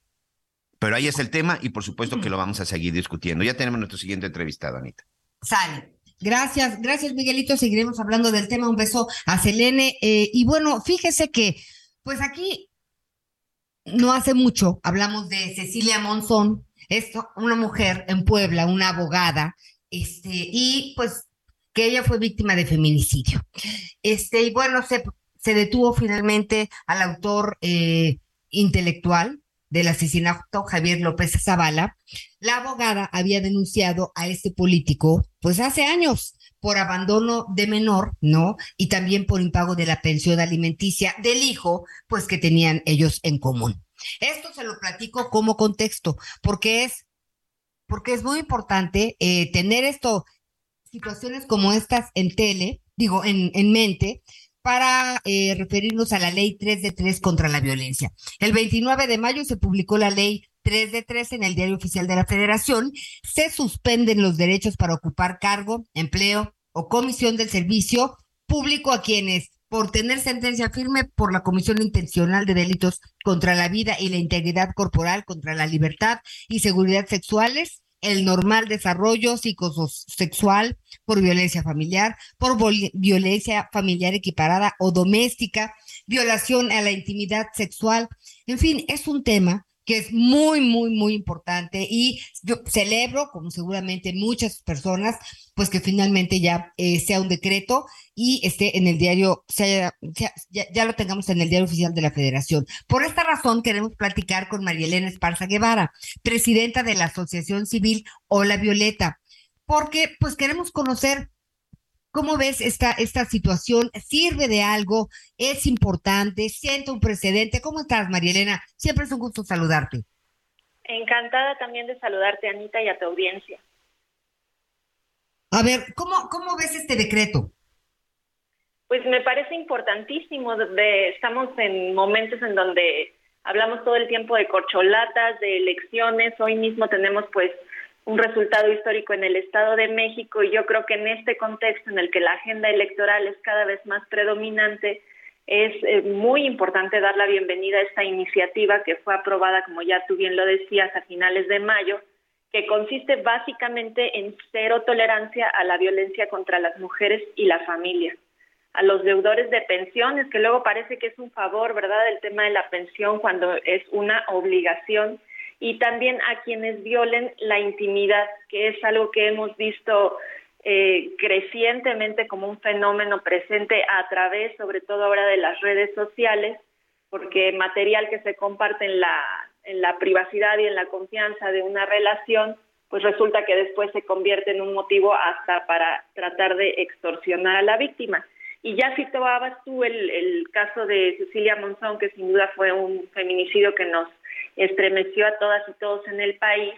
Pero ahí es el tema y por supuesto que lo vamos a seguir discutiendo. Ya tenemos nuestro siguiente entrevistado, Anita. Sale. Gracias, gracias Miguelito. Seguiremos hablando del tema. Un beso a Selene. Eh, y bueno, fíjese que, pues aquí no hace mucho hablamos de Cecilia Monzón, es una mujer en Puebla, una abogada, este, y pues que ella fue víctima de feminicidio. Este, y bueno, se, se detuvo finalmente al autor eh, intelectual del asesinato Javier López Zavala, la abogada había denunciado a este político pues hace años por abandono de menor, ¿no? Y también por impago de la pensión alimenticia del hijo, pues que tenían ellos en común. Esto se lo platico como contexto, porque es, porque es muy importante eh, tener esto, situaciones como estas en tele, digo, en, en mente, para eh, referirnos a la ley 3 de 3 contra la violencia. El 29 de mayo se publicó la ley 3 de 3 en el Diario Oficial de la Federación. Se suspenden los derechos para ocupar cargo, empleo o comisión del servicio público a quienes por tener sentencia firme por la comisión intencional de delitos contra la vida y la integridad corporal, contra la libertad y seguridad sexuales, el normal desarrollo psicosexual, por violencia familiar, por violencia familiar equiparada o doméstica, violación a la intimidad sexual. En fin, es un tema que es muy, muy, muy importante y yo celebro, como seguramente muchas personas, pues que finalmente ya eh, sea un decreto y esté en el diario, sea, ya, ya, lo tengamos en el diario oficial de la Federación. Por esta razón queremos platicar con María Elena Esparza Guevara, presidenta de la Asociación Civil Hola Violeta, porque pues queremos conocer ¿Cómo ves esta, esta situación? ¿Sirve de algo? ¿Es importante? ¿Siente un precedente? ¿Cómo estás, María Elena? Siempre es un gusto saludarte. Encantada también de saludarte, Anita, y a tu audiencia. A ver, ¿cómo, cómo ves este decreto? Pues me parece importantísimo. De, estamos en momentos en donde hablamos todo el tiempo de corcholatas, de elecciones. Hoy mismo tenemos pues un resultado histórico en el Estado de México y yo creo que en este contexto en el que la agenda electoral es cada vez más predominante, es eh, muy importante dar la bienvenida a esta iniciativa que fue aprobada, como ya tú bien lo decías, a finales de mayo, que consiste básicamente en cero tolerancia a la violencia contra las mujeres y la familia, a los deudores de pensiones, que luego parece que es un favor, ¿verdad?, el tema de la pensión cuando es una obligación y también a quienes violen la intimidad, que es algo que hemos visto eh, crecientemente como un fenómeno presente a través, sobre todo ahora, de las redes sociales, porque material que se comparte en la, en la privacidad y en la confianza de una relación, pues resulta que después se convierte en un motivo hasta para tratar de extorsionar a la víctima. Y ya citabas tú el, el caso de Cecilia Monzón, que sin duda fue un feminicidio que nos estremeció a todas y todos en el país.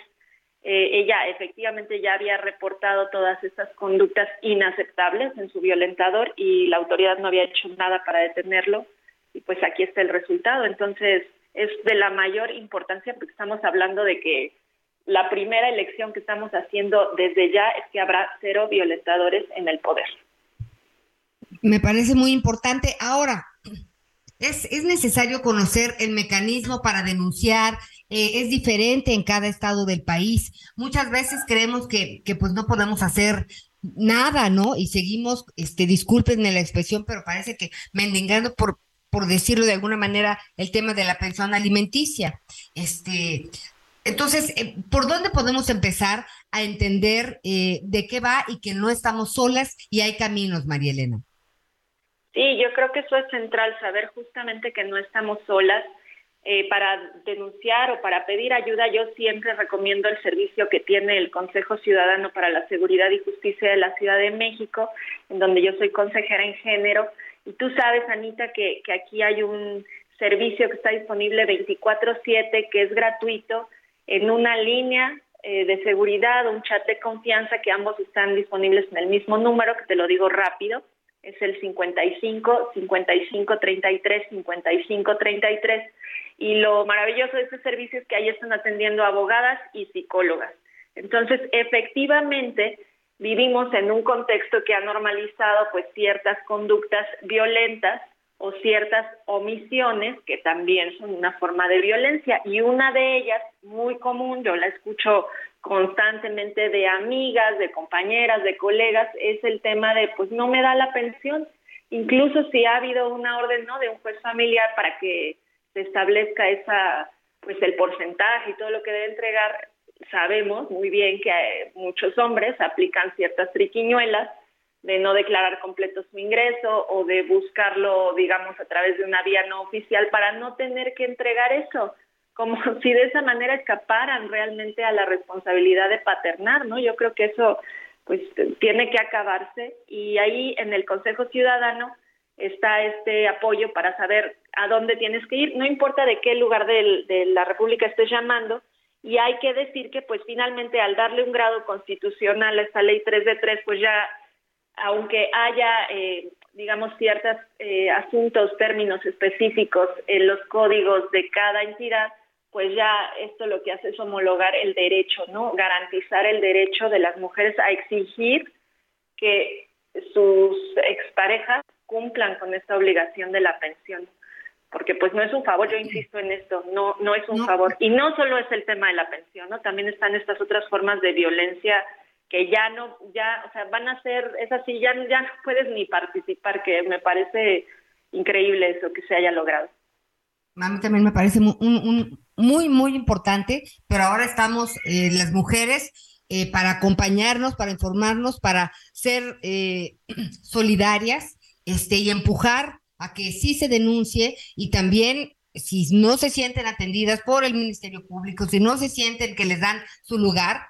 Eh, ella efectivamente ya había reportado todas estas conductas inaceptables en su violentador y la autoridad no había hecho nada para detenerlo y pues aquí está el resultado. Entonces es de la mayor importancia porque estamos hablando de que la primera elección que estamos haciendo desde ya es que habrá cero violentadores en el poder. Me parece muy importante. Ahora, es, es necesario conocer el mecanismo para denunciar, eh, es diferente en cada estado del país. Muchas veces creemos que, que pues no podemos hacer nada, ¿no? Y seguimos, este, discúlpenme la expresión, pero parece que mendigando por, por decirlo de alguna manera, el tema de la pensión alimenticia. Este, entonces, eh, ¿por dónde podemos empezar a entender eh, de qué va y que no estamos solas y hay caminos, María Elena? Sí, yo creo que eso es central, saber justamente que no estamos solas eh, para denunciar o para pedir ayuda, yo siempre recomiendo el servicio que tiene el Consejo Ciudadano para la Seguridad y Justicia de la Ciudad de México, en donde yo soy consejera en género. Y tú sabes, Anita, que, aquí hay un servicio que está disponible 24/7, que es gratuito, en una línea eh, de seguridad, un chat de confianza, que ambos están disponibles en el mismo número, que te lo digo rápido, es el 55 55 33 55 33 y lo maravilloso de este servicio es que ahí están atendiendo abogadas y psicólogas. Entonces, efectivamente, vivimos en un contexto que ha normalizado pues ciertas conductas violentas o ciertas omisiones que también son una forma de violencia y una de ellas muy común, yo la escucho constantemente de amigas, de compañeras, de colegas, es el tema de pues no me da la pensión, incluso si ha habido una orden no de un juez familiar para que se establezca esa pues el porcentaje y todo lo que debe entregar, sabemos muy bien que eh, muchos hombres aplican ciertas triquiñuelas de no declarar completo su ingreso o de buscarlo, digamos, a través de una vía no oficial para no tener que entregar eso, como si de esa manera escaparan realmente a la responsabilidad de paternar, ¿no? Yo creo que eso pues tiene que acabarse y ahí en el Consejo Ciudadano está este apoyo para saber a dónde tienes que ir, no importa de qué lugar de la República estés llamando, y hay que decir que pues finalmente al darle un grado constitucional a esta ley 3 de 3, pues ya, aunque haya, eh, digamos, ciertos eh, asuntos, términos específicos en los códigos de cada entidad, pues ya esto lo que hace es homologar el derecho, ¿no? Garantizar el derecho de las mujeres a exigir que sus exparejas cumplan con esta obligación de la pensión porque pues no es un favor, yo insisto en esto, no no es un favor y no solo es el tema de la pensión, ¿no? También están estas otras formas de violencia que ya no ya, o sea, van a ser es así, ya ya no puedes ni participar, que me parece increíble eso que se haya logrado. A mí también me parece muy, un, muy, muy importante, pero ahora estamos eh, las mujeres eh, para acompañarnos, para informarnos, para ser eh, solidarias este, y empujar a que sí se denuncie y también si no se sienten atendidas por el Ministerio Público, si no se sienten que les dan su lugar,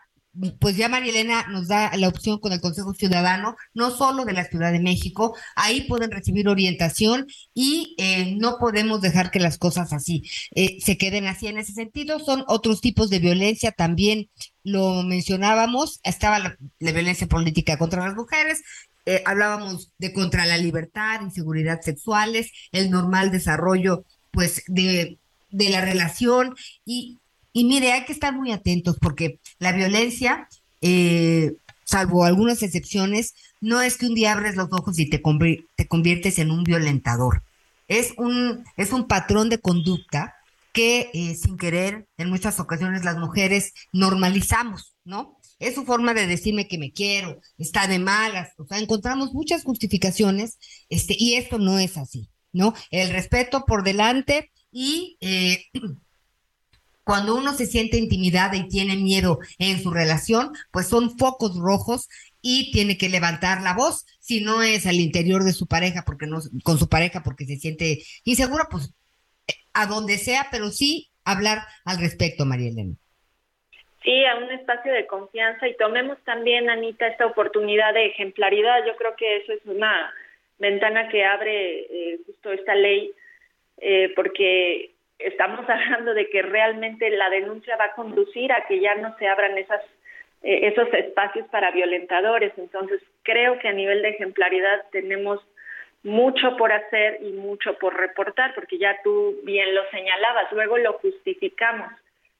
pues ya María Elena nos da la opción con el Consejo Ciudadano, no solo de la Ciudad de México, ahí pueden recibir orientación y eh, no podemos dejar que las cosas así eh, se queden así en ese sentido. Son otros tipos de violencia, también lo mencionábamos, estaba la violencia política contra las mujeres, eh, hablábamos de contra la libertad, inseguridad sexuales, el normal desarrollo, pues, de, de la relación. Y, y mire, hay que estar muy atentos porque la violencia, eh, salvo algunas excepciones, no es que un día abres los ojos y te, te conviertes en un violentador. Es un, es un patrón de conducta que eh, sin querer, en muchas ocasiones las mujeres normalizamos, ¿no? es su forma de decirme que me quiero, está de malas, o sea, encontramos muchas justificaciones, este, y esto no es así, ¿no? El respeto por delante y eh, cuando uno se siente intimidada y tiene miedo en su relación, pues son focos rojos y tiene que levantar la voz, si no es al interior de su pareja, porque no, con su pareja porque se siente insegura, pues eh, a donde sea, pero sí hablar al respecto, María Elena. Sí, a un espacio de confianza y tomemos también, Anita, esta oportunidad de ejemplaridad. Yo creo que eso es una ventana que abre eh, justo esta ley, eh, porque estamos hablando de que realmente la denuncia va a conducir a que ya no se abran esas eh, esos espacios para violentadores. Entonces, creo que a nivel de ejemplaridad tenemos mucho por hacer y mucho por reportar, porque ya tú bien lo señalabas, luego lo justificamos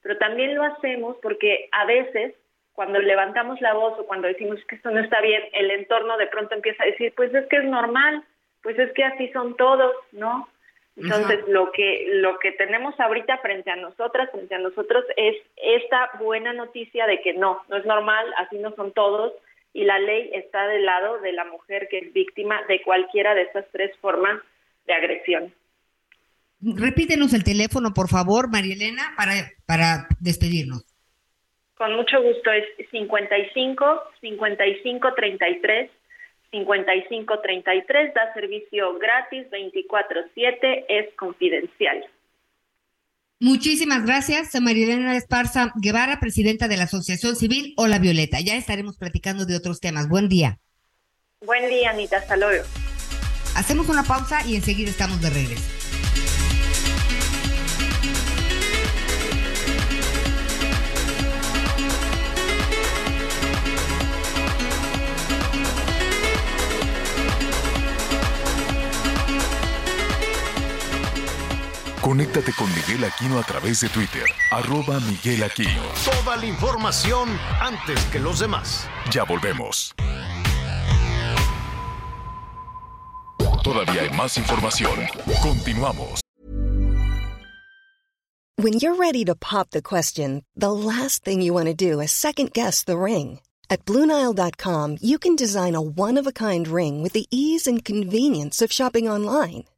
pero también lo hacemos porque a veces cuando levantamos la voz o cuando decimos que esto no está bien, el entorno de pronto empieza a decir, pues es que es normal, pues es que así son todos, ¿no? Entonces, lo que lo que tenemos ahorita frente a nosotras, frente a nosotros es esta buena noticia de que no, no es normal, así no son todos y la ley está del lado de la mujer que es víctima de cualquiera de estas tres formas de agresión. Repítenos el teléfono, por favor, María Elena, para, para despedirnos. Con mucho gusto, es 55 55 33 55 33, da servicio gratis 24-7, es confidencial. Muchísimas gracias a María Elena Esparza Guevara, presidenta de la Asociación Civil Hola Violeta. Ya estaremos platicando de otros temas. Buen día. Buen día, Anita. Hasta luego. Hacemos una pausa y enseguida estamos de regreso. Conéctate con Miguel Aquino a través de Twitter, arroba Miguel Aquino. Toda la información antes que los demás. Ya volvemos. Todavía hay más información. Continuamos. When you're ready to pop the question, the last thing you want to do is second guess the ring. At BlueNile.com, you can design a one-of-a-kind ring with the ease and convenience of shopping online.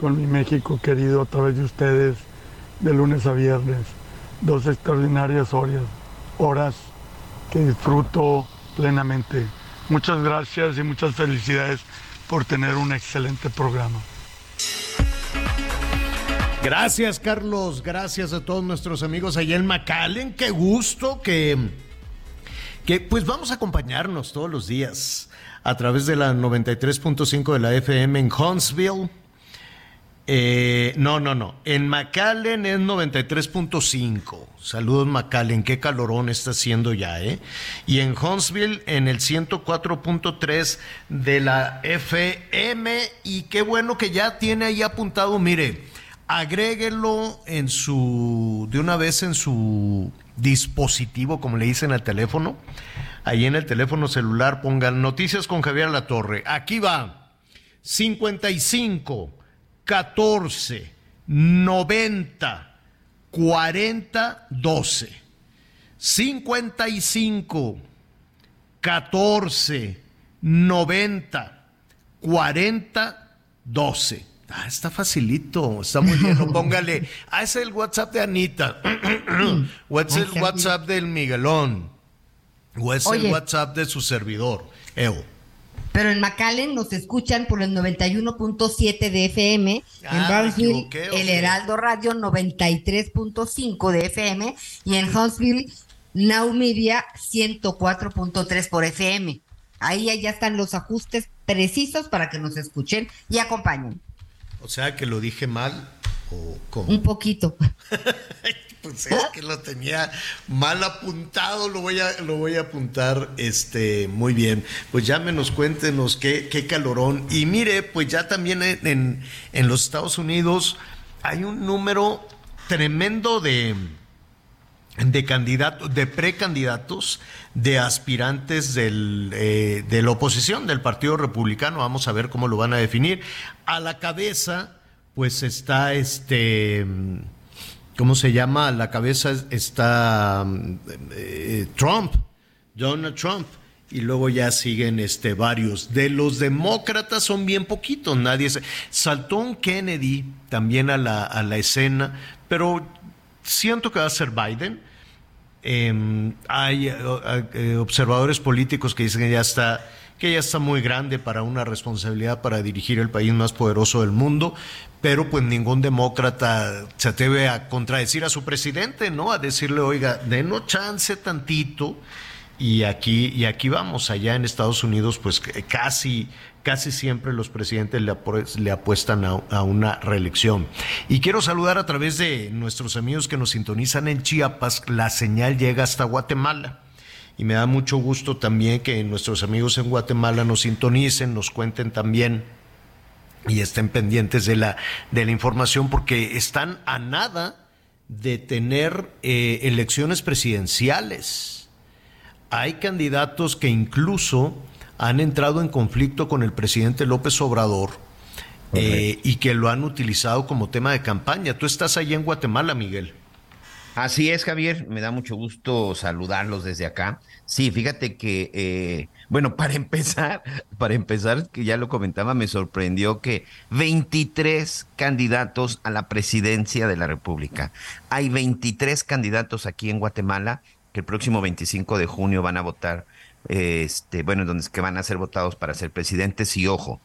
con mi México querido a través de ustedes de lunes a viernes. Dos extraordinarias horas, horas que disfruto plenamente. Muchas gracias y muchas felicidades por tener un excelente programa. Gracias, Carlos. Gracias a todos nuestros amigos allá en McAllen. Qué gusto que, que pues vamos a acompañarnos todos los días a través de la 93.5 de la FM en Huntsville eh, no, no, no. En McAllen es 93.5. Saludos McAllen, qué calorón está haciendo ya, ¿eh? Y en Huntsville en el 104.3 de la FM. Y qué bueno que ya tiene ahí apuntado, mire, agréguelo en su, de una vez en su dispositivo, como le dicen al teléfono. Ahí en el teléfono celular pongan noticias con Javier La Torre. Aquí va. 55 14 90 40 12 55 14 90 40 12 Ah, está facilito, está muy bien. Póngale, ah, es el WhatsApp de Anita, o es el WhatsApp del Miguelón, o es el WhatsApp de su servidor, Evo. Pero en McAllen nos escuchan por el 91.7 de FM, en Ah, Brownsville el Heraldo Radio 93.5 de FM y en Huntsville Now Media 104.3 por FM. Ahí ya están los ajustes precisos para que nos escuchen y acompañen. O sea que lo dije mal o cómo. Un poquito. Pues es que lo tenía mal apuntado, lo voy a, lo voy a apuntar este, muy bien. Pues llámenos, cuéntenos qué, qué calorón. Y mire, pues ya también en, en, en los Estados Unidos hay un número tremendo de, de candidatos, de precandidatos, de aspirantes del, eh, de la oposición, del Partido Republicano. Vamos a ver cómo lo van a definir. A la cabeza, pues está este. ¿Cómo se llama? A la cabeza está eh, Trump, Donald Trump. Y luego ya siguen este, varios. De los demócratas son bien poquitos, nadie se... Saltó un Kennedy también a la, a la escena, pero siento que va a ser Biden. Eh, hay eh, observadores políticos que dicen que ya está que ya está muy grande para una responsabilidad para dirigir el país más poderoso del mundo, pero pues ningún demócrata se atreve a contradecir a su presidente, ¿no? A decirle, oiga, denos chance tantito. Y aquí, y aquí vamos, allá en Estados Unidos, pues casi, casi siempre los presidentes le, le apuestan a, a, una reelección. Y quiero saludar a través de nuestros amigos que nos sintonizan en Chiapas, la señal llega hasta Guatemala. Y me da mucho gusto también que nuestros amigos en Guatemala nos sintonicen, nos cuenten también y estén pendientes de la, de la información porque están a nada de tener eh, elecciones presidenciales. Hay candidatos que incluso han entrado en conflicto con el presidente López Obrador eh, y que lo han utilizado como tema de campaña. Tú estás allí en Guatemala, Miguel. Así es, Javier. Me da mucho gusto saludarlos desde acá. Sí, fíjate que, eh, bueno, para empezar, para empezar, que ya lo comentaba, me sorprendió que 23 candidatos a la presidencia de la República. Hay 23 candidatos aquí en Guatemala que el próximo 25 de junio van a votar, este, bueno, donde que van a ser votados para ser presidentes. Y ojo,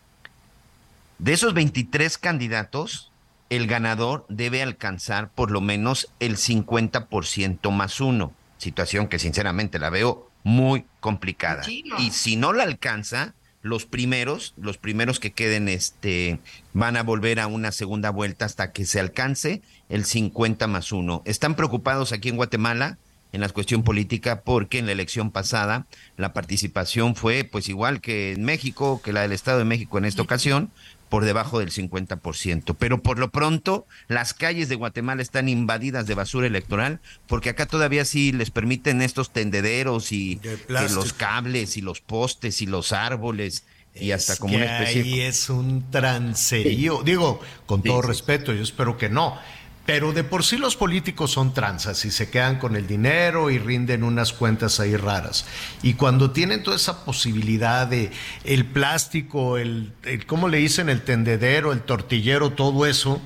de esos 23 candidatos, el ganador debe alcanzar por lo menos el 50% más uno, situación que sinceramente la veo muy complicada. Y si no la alcanza, los primeros, los primeros que queden, este, van a volver a una segunda vuelta hasta que se alcance el 50 más uno. Están preocupados aquí en Guatemala en la cuestión política porque en la elección pasada la participación fue pues igual que en México, que la del Estado de México en esta ocasión, por debajo del 50%. Pero por lo pronto, las calles de Guatemala están invadidas de basura electoral, porque acá todavía sí les permiten estos tendederos y los cables y los postes y los árboles y hasta como una especie. Ahí es un transerío. Digo, con todo respeto, yo espero que no. Pero de por sí los políticos son tranzas y se quedan con el dinero y rinden unas cuentas ahí raras. Y cuando tienen toda esa posibilidad de el plástico, el, el ¿cómo le dicen? El tendedero, el tortillero, todo eso,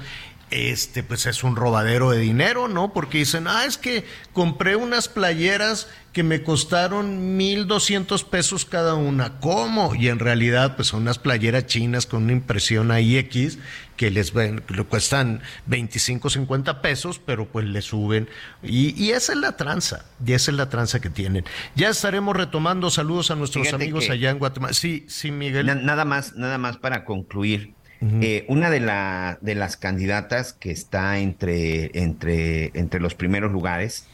este, pues es un robadero de dinero, ¿no? Porque dicen, ah, es que compré unas playeras que me costaron mil doscientos pesos cada una. ¿Cómo? Y en realidad, pues son unas playeras chinas con una impresión ahí X que les ven, le cuestan 25, 50 pesos, pero pues le suben. Y, y, esa es la tranza, y esa es la tranza que tienen. Ya estaremos retomando saludos a nuestros amigos allá en Guatemala. Sí, sí, Miguel. nada más, nada más para concluir. Eh, una de, la, de las candidatas que está entre, entre, entre los primeros lugares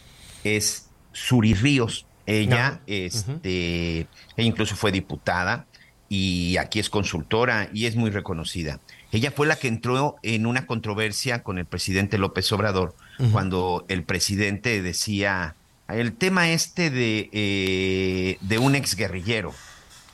es Suri Ríos. Ella, este, ella incluso fue diputada y aquí es consultora y es muy reconocida. Ella fue la que entró en una controversia con el presidente López Obrador cuando el presidente decía el tema este de, eh, de un exguerrillero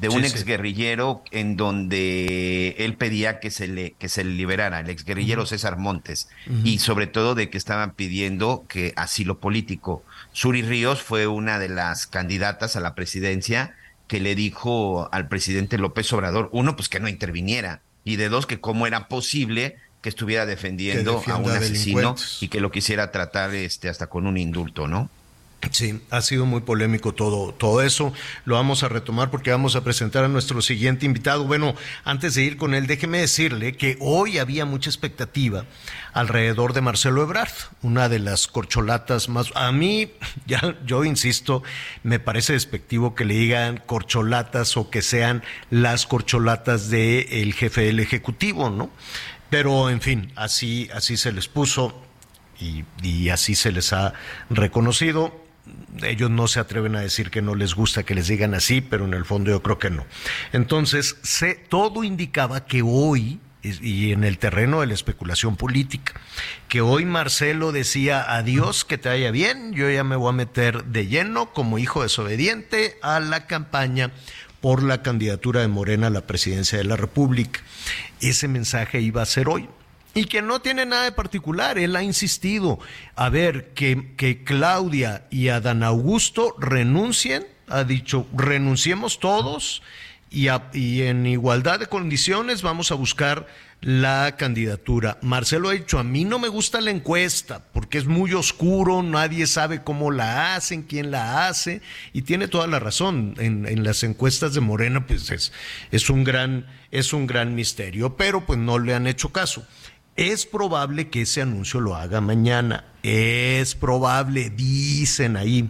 de un exguerrillero en donde él pedía que se le, que se le liberara, el exguerrillero César Montes, y sobre todo de que estaban pidiendo que asilo político. Suri Ríos fue una de las candidatas a la presidencia que le dijo al presidente López Obrador, uno, pues que no interviniera, y de dos, que cómo era posible que estuviera defendiendo a un asesino y que lo quisiera tratar este, hasta con un indulto, ¿no? Sí, ha sido muy polémico todo, todo eso. Lo vamos a retomar porque vamos a presentar a nuestro siguiente invitado. Bueno, antes de ir con él, déjeme decirle que hoy había mucha expectativa alrededor de Marcelo Ebrard, una de las corcholatas más. A mí, ya yo insisto, me parece despectivo que le digan corcholatas o que sean las corcholatas del el jefe del ejecutivo, ¿no? Pero en fin, así, así se les puso. Y, así se les ha reconocido ellos no se atreven a decir que no les gusta que les digan así, pero en el fondo yo creo que no. Entonces, se, todo indicaba que hoy, y en el terreno de la especulación política, que hoy Marcelo decía adiós, que te vaya bien, yo ya me voy a meter de lleno como hijo desobediente a la campaña por la candidatura de Morena a la presidencia de la República. Ese mensaje iba a ser hoy y que no tiene nada de particular. Él ha insistido, a ver, que, que Claudia y Adán Augusto renuncien, ha dicho, renunciemos todos y, y, en igualdad de condiciones vamos a buscar la candidatura. Marcelo ha dicho, a mí no me gusta la encuesta porque es muy oscuro, nadie sabe cómo la hacen, quién la hace, y tiene toda la razón. En, en las encuestas de Morena, pues es, es, un gran, es un gran misterio, pero pues no le han hecho caso. Es probable que ese anuncio lo haga mañana. Es probable, dicen ahí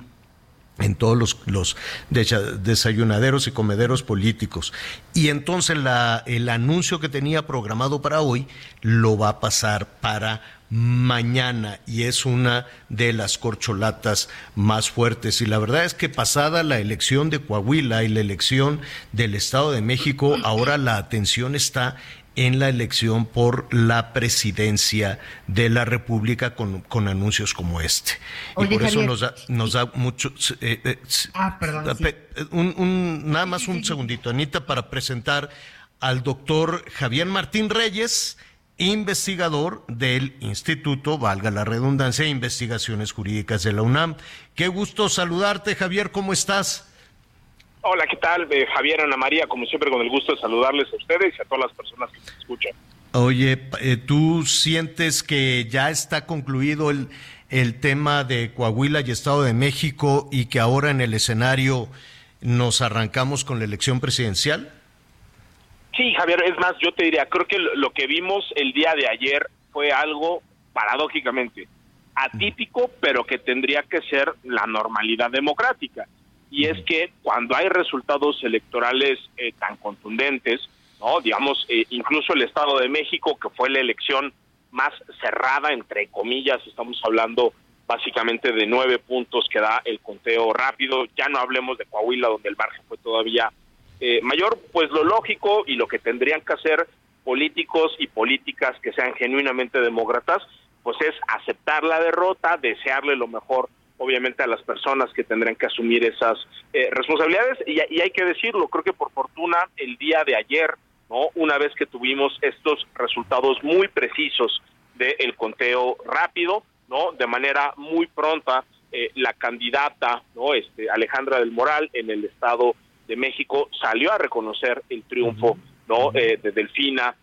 en todos los, desayunaderos y comederos políticos. Y entonces la, el anuncio que tenía programado para hoy lo va a pasar para mañana y es una de las corcholatas más fuertes. Y la verdad es que pasada la elección de Coahuila y la elección del Estado de México, ahora la atención está en la elección por la presidencia de la República con, con anuncios como este. y por eso nos da, nos da mucho... Eh, eh, ah, perdón. un, un, nada más un segundito, Anita, para presentar al doctor Javier Martín Reyes, investigador del Instituto, valga la redundancia, Investigaciones Jurídicas de la UNAM. Qué gusto saludarte, Javier, ¿cómo estás? Hola, ¿qué tal? Eh, Javier Ana María, como siempre con el gusto de saludarles a ustedes y a todas las personas que nos escuchan. Oye, eh, ¿tú sientes que ya está concluido el, el tema de Coahuila y Estado de México y que ahora en el escenario nos arrancamos con la elección presidencial? Sí, Javier, es más, yo te diría, creo que lo que vimos el día de ayer fue algo paradójicamente atípico, pero que tendría que ser la normalidad democrática y es que cuando hay resultados electorales eh, tan contundentes, no, digamos, eh, incluso el Estado de México, que fue la elección más cerrada, entre comillas, estamos hablando básicamente de nueve puntos que da el conteo rápido, ya no hablemos de Coahuila, donde el margen fue todavía eh, mayor, pues lo lógico y lo que tendrían que hacer políticos y políticas que sean genuinamente demócratas, pues es aceptar la derrota, desearle lo mejor obviamente a las personas que tendrán que asumir esas eh, responsabilidades. Y, hay que decirlo, creo que por fortuna el día de ayer, no, una vez que tuvimos estos resultados muy precisos del conteo rápido, no, de manera muy pronta eh, la candidata, no, este Alejandra del Moral en el Estado de México salió a reconocer el triunfo, no, eh, de Delfina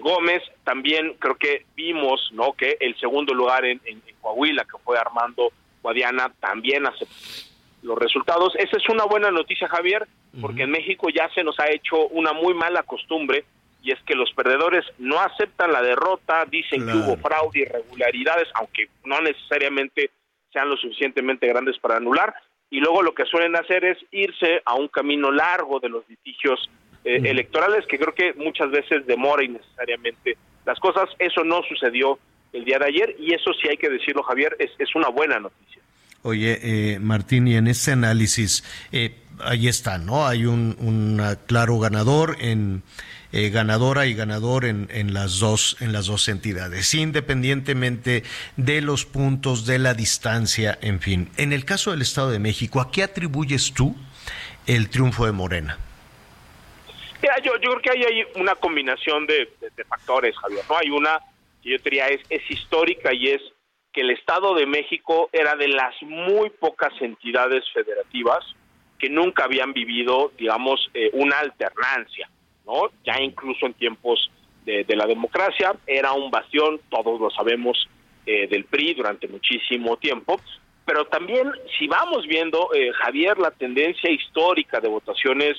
Gómez. También creo que vimos, no, que el segundo lugar en, en Coahuila que fue Armando Guadiana también aceptó los resultados. Esa es una buena noticia, Javier, porque en México ya se nos ha hecho una muy mala costumbre y es que los perdedores no aceptan la derrota, dicen que hubo fraude, y irregularidades, aunque no necesariamente sean lo suficientemente grandes para anular, y luego lo que suelen hacer es irse a un camino largo de los litigios eh, electorales que creo que muchas veces demora innecesariamente las cosas. Eso no sucedió el día de ayer y eso sí hay que decirlo, Javier, es, es una buena noticia. Oye, eh, Martín, y en ese análisis, eh, ahí está, ¿no? Hay un, claro ganador en eh, ganadora y ganador en, en, las dos en las dos entidades, independientemente de los puntos, de la distancia, en fin. En el caso del Estado de México, ¿a qué atribuyes tú el triunfo de Morena? Mira, yo, yo creo que hay, hay una combinación de, de factores, Javier. No hay una yo diría es, es histórica y es que el Estado de México era de las muy pocas entidades federativas que nunca habían vivido, digamos, eh, una alternancia, ¿no? Ya incluso en tiempos de, la democracia era un bastión, todos lo sabemos, eh, del PRI durante muchísimo tiempo, pero también si vamos viendo, eh, Javier, la tendencia histórica de votaciones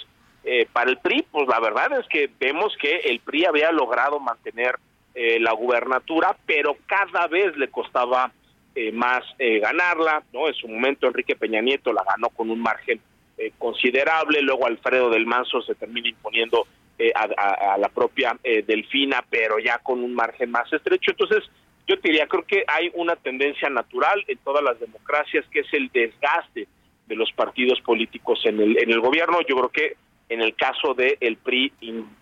para el PRI, pues la verdad es que vemos que el PRI había logrado mantener eh, la gubernatura, pero cada vez le costaba eh, más eh, ganarla, ¿no? En su momento Enrique Peña Nieto la ganó con un margen considerable, luego Alfredo del Manso se termina imponiendo a, la propia Delfina, pero ya con un margen más estrecho. Entonces, yo diría, creo que hay una tendencia natural en todas las democracias que es el desgaste de los partidos políticos en el, en el gobierno. Yo creo que en el caso del el PRI,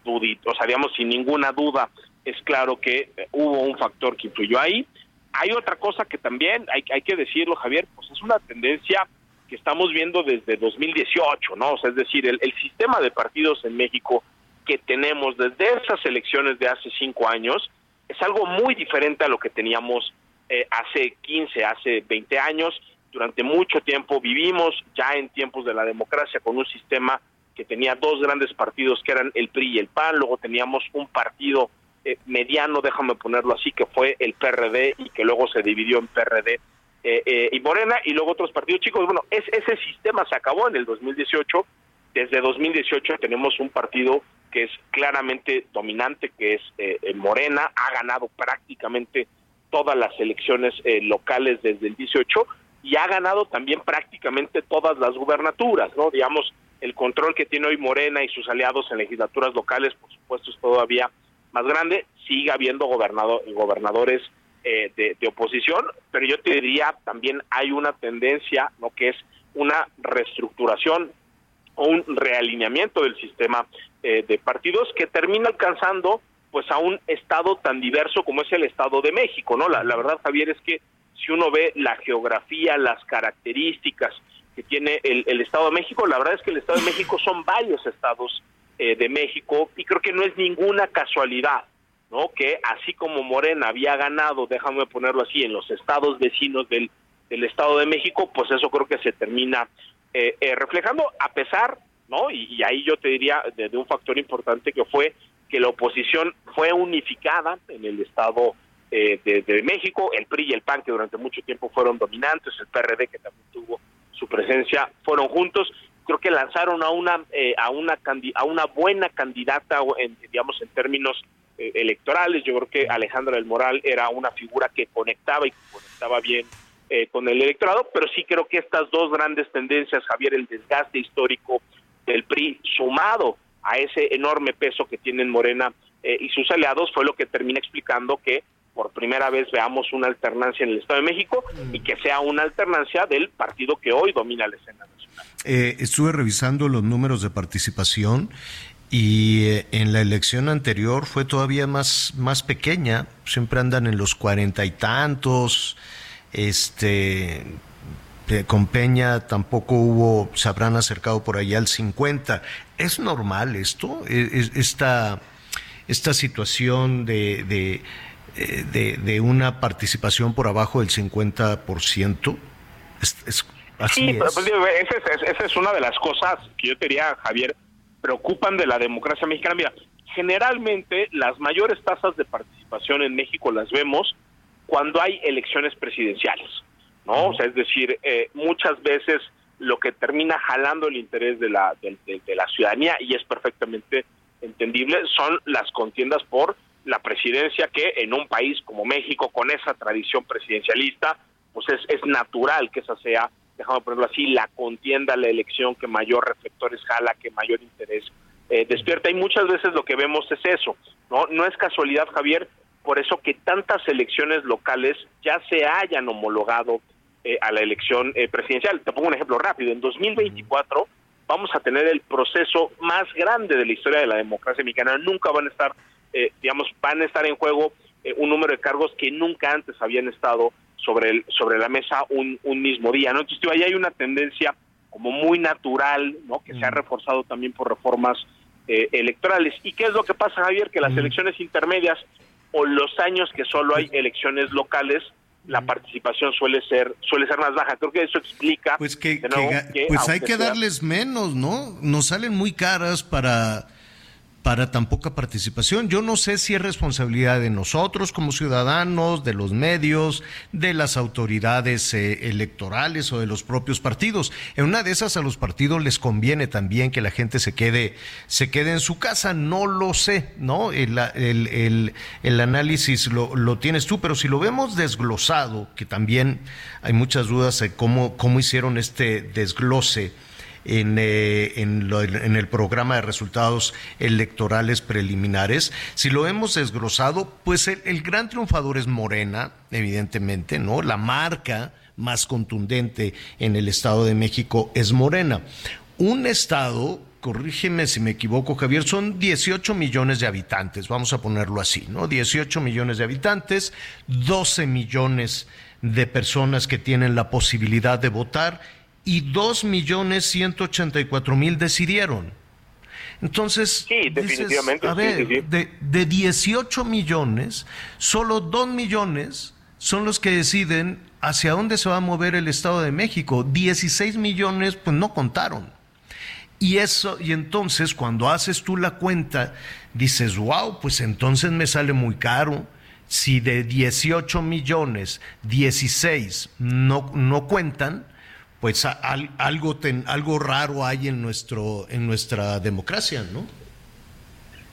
o sea, digamos, sin ninguna duda, es claro que eh, hubo un factor que influyó ahí. Hay otra cosa que también hay, que decirlo, Javier, pues es una tendencia que estamos viendo desde 2018, ¿no? O sea, es decir, el, sistema de partidos en México que tenemos desde esas elecciones de hace cinco años es algo muy diferente a lo que teníamos eh, hace 15, hace 20 años. Durante mucho tiempo vivimos ya en tiempos de la democracia con un sistema que tenía dos grandes partidos que eran el PRI y el PAN, luego teníamos un partido eh, mediano, déjame ponerlo así, que fue el PRD y que luego se dividió en PRD eh, eh, y Morena y luego otros partidos chicos. Bueno, ese sistema se acabó en el 2018. Desde 2018 tenemos un partido que es claramente dominante, que es eh, Morena, ha ganado prácticamente todas las elecciones eh, locales desde el 18 y ha ganado también prácticamente todas las gubernaturas, ¿no? Digamos, el control que tiene hoy Morena y sus aliados en legislaturas locales, por supuesto, es todavía más grande. Sigue habiendo gobernador, gobernadores eh, de, oposición, pero yo te diría también hay una tendencia, ¿no? Que es una reestructuración o un realineamiento del sistema eh, de partidos que termina alcanzando pues a un estado tan diverso como es el Estado de México, ¿no? La, la verdad, Javier, es que si uno ve la geografía, las características que tiene el, el, Estado de México, la verdad es que el Estado de México son varios estados eh, de México y creo que no es ninguna casualidad, ¿no? Que así como Morena había ganado, déjame ponerlo así, en los estados vecinos del, del Estado de México, pues eso creo que se termina eh, eh, reflejando, a pesar, ¿no? Y, ahí yo te diría de, de, un factor importante que fue que la oposición fue unificada en el Estado eh, de, de, México, el PRI y el PAN, que durante mucho tiempo fueron dominantes, el PRD, que también tuvo su presencia, fueron juntos. Creo que lanzaron a una eh, a una a una buena candidata, en, digamos en términos eh, electorales. Yo creo que Alejandra del Moral era una figura que conectaba y que conectaba bien eh, con el electorado, pero sí creo que estas dos grandes tendencias, Javier, el desgaste histórico del PRI sumado a ese enorme peso que tienen Morena eh, y sus aliados, fue lo que termina explicando que por primera vez veamos una alternancia en el Estado de México y que sea una alternancia del partido que hoy domina la escena nacional. Eh, estuve revisando los números de participación y eh, en la elección anterior fue todavía más, más pequeña, siempre andan en los cuarenta y tantos, este con Peña tampoco hubo, se habrán acercado por allá al 50. ¿Es normal esto? ¿Es, esta, esta situación de, de, de, una participación por abajo del 50%? Es, es, así sí, es. Pues, esa, es, esa es una de las cosas que yo te diría, Javier, preocupan de la democracia mexicana. Mira, generalmente las mayores tasas de participación en México las vemos cuando hay elecciones presidenciales. ¿no? O sea, es decir, eh, muchas veces lo que termina jalando el interés de la, de, de, de, la ciudadanía, y es perfectamente entendible, son las contiendas por la presidencia que en un país como México, con esa tradición presidencialista, pues es, es natural que esa sea, déjame ponerlo así, la contienda, la elección que mayor reflectores jala, que mayor interés eh, despierta. Y muchas veces lo que vemos es eso, ¿no? No es casualidad, Javier, por eso que tantas elecciones locales ya se hayan homologado eh, a la elección eh, presidencial. Te pongo un ejemplo rápido. En 2024 vamos a tener el proceso más grande de la historia de la democracia mexicana. Nunca van a estar, eh, digamos, van a estar en juego eh, un número de cargos que nunca antes habían estado sobre el sobre la mesa un, un mismo día. ¿no? Entonces, ahí hay una tendencia como muy natural, ¿no? Que se ha reforzado también por reformas eh, electorales. ¿Y qué es lo que pasa, Javier? Que las elecciones intermedias o los años que solo hay elecciones locales la participación suele ser suele ser más baja. Creo que eso explica pues que, nuevo, que, que pues hay que darles menos, ¿no? Nos salen muy caras para para tan poca participación. Yo no sé si es responsabilidad de nosotros como ciudadanos, de los medios, de las autoridades eh, electorales o de los propios partidos. En una de esas a los partidos les conviene también que la gente se quede, se quede en su casa. No lo sé, ¿no? El, el, el, el análisis lo, lo, tienes tú, pero si lo vemos desglosado, que también hay muchas dudas de cómo, cómo hicieron este desglose en, eh, en, el programa de resultados electorales preliminares. Si lo hemos desglosado, pues el, gran triunfador es Morena, evidentemente, ¿no? La marca más contundente en el Estado de México es Morena. Un Estado corrígeme si me equivoco, Javier, son 18 millones de habitantes, vamos a ponerlo así, ¿no? 18 millones de habitantes, 12 millones de personas que tienen la posibilidad de votar y 2 millones 184 mil decidieron. Entonces, sí, definitivamente, dices, a ver, sí, sí. De, de 18 millones, solo 2 millones son los que deciden hacia dónde se va a mover el Estado de México. 16 millones, pues no contaron. Y eso, y entonces cuando haces tú la cuenta, dices, wow, pues entonces me sale muy caro. Si de 18 millones, 16 no, no cuentan, pues algo, ten, algo raro hay en, nuestro, en nuestra democracia, ¿no?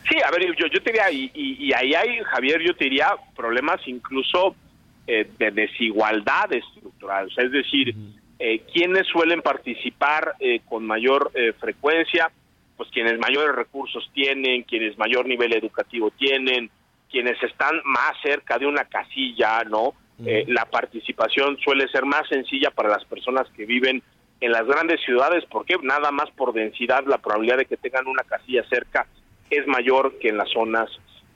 Sí, a ver, yo, yo te diría, y, y, y ahí hay, Javier, yo te diría problemas incluso eh, de desigualdad estructural, o sea, es decir, eh, quienes suelen participar eh, con mayor eh, frecuencia, pues quienes mayores recursos tienen, quienes mayor nivel educativo tienen, quienes están más cerca de una casilla, ¿no? Eh, la participación suele ser más sencilla para las personas que viven en las grandes ciudades, porque nada más por densidad la probabilidad de que tengan una casilla cerca es mayor que en las zonas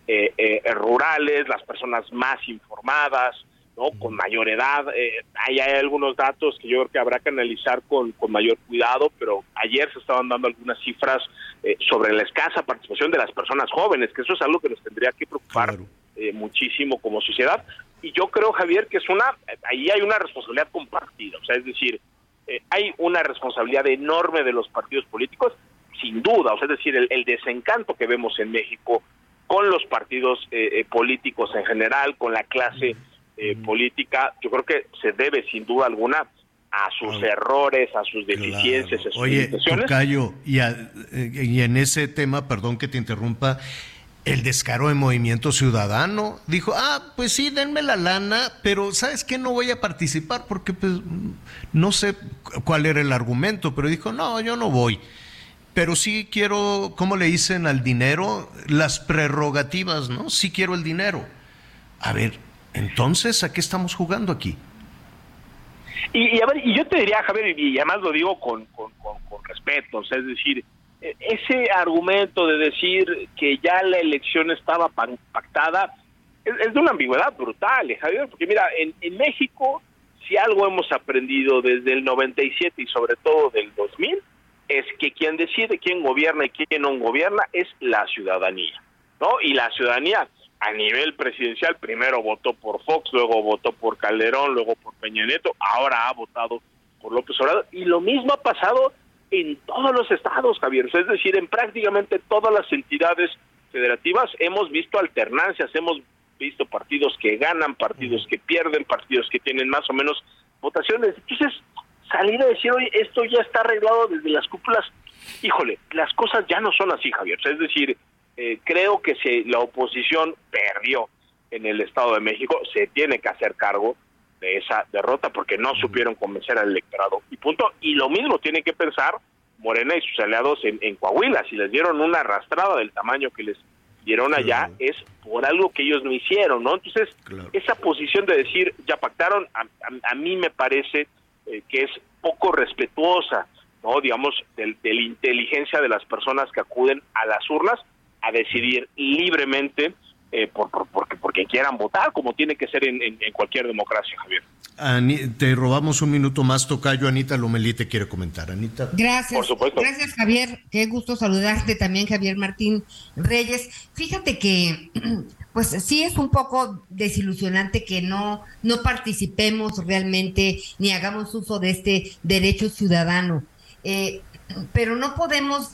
eh, eh, rurales, las personas más informadas, ¿no? Con mayor edad. Eh, ahí hay algunos datos que yo creo que habrá que analizar con, con mayor cuidado, pero ayer se estaban dando algunas cifras eh, sobre la escasa participación de las personas jóvenes, que eso es algo que nos tendría que preocupar eh, muchísimo como sociedad. Y yo creo, Javier, que es una, ahí hay una responsabilidad compartida, o sea, es decir, eh, hay una responsabilidad enorme de los partidos políticos, sin duda, o sea, es decir, el, el desencanto que vemos en México con los partidos eh, eh, políticos en general, con la clase eh, política, yo creo que se debe sin duda alguna a sus errores, a sus deficiencias, a sus Oye. Tocayo, y, a- eh, y en ese tema, perdón que te interrumpa, el descaro de Movimiento Ciudadano dijo, ah, pues sí, denme la lana, pero ¿sabes qué? No voy a participar porque pues no sé cu- cuál era el argumento, pero dijo, no, yo no voy. Pero sí quiero, ¿cómo le dicen al dinero? Las prerrogativas, ¿no? Sí quiero el dinero. A ver, entonces, ¿a qué estamos jugando aquí? Y, y a ver, y yo te diría, Javier, y, además lo digo con, con, con- con respeto, o sea, es decir, ese argumento de decir que ya la elección estaba pactada es, es de una ambigüedad brutal, eh, Javier, porque mira, en, en México, si algo hemos aprendido desde el 97 y sobre todo del 2000, es que quien decide quién gobierna y quién no gobierna es la ciudadanía, ¿no? Y la ciudadanía a nivel presidencial primero votó por Fox, luego votó por Calderón, luego por Peña Nieto, ahora ha votado por López Obrador y lo mismo ha pasado en todos los estados, Javier, es decir, en prácticamente todas las entidades federativas hemos visto alternancias, hemos visto partidos que ganan, partidos que pierden, partidos que tienen más o menos votaciones. Entonces, salir a decir, oye, esto ya está arreglado desde las cúpulas, híjole, las cosas ya no son así, Javier. Es decir, eh, creo que si la oposición perdió en el Estado de México, se tiene que hacer cargo de esa derrota porque no supieron convencer al electorado. Y punto. Y lo mismo tiene que pensar Morena y sus aliados en, en Coahuila. Si les dieron una arrastrada del tamaño que les dieron allá, es por algo que ellos no hicieron, ¿no? Entonces, esa posición de decir, ya pactaron, a, a- a mí me parece eh, que es poco respetuosa, ¿no? Digamos, del- de, la inteligencia de las personas que acuden a las urnas a decidir libremente eh, por, por- porque, porque quieran votar, como tiene que ser en, en- en cualquier democracia, Javier. Ani- te robamos un minuto más, Tocayo. Anita Lomelí te quiere comentar. Anita. Gracias. Por supuesto. Gracias, Javier. Qué gusto saludarte también, Javier Martín Reyes. Fíjate que, pues sí es un poco desilusionante que no, no participemos realmente ni hagamos uso de este derecho ciudadano. Eh, pero no podemos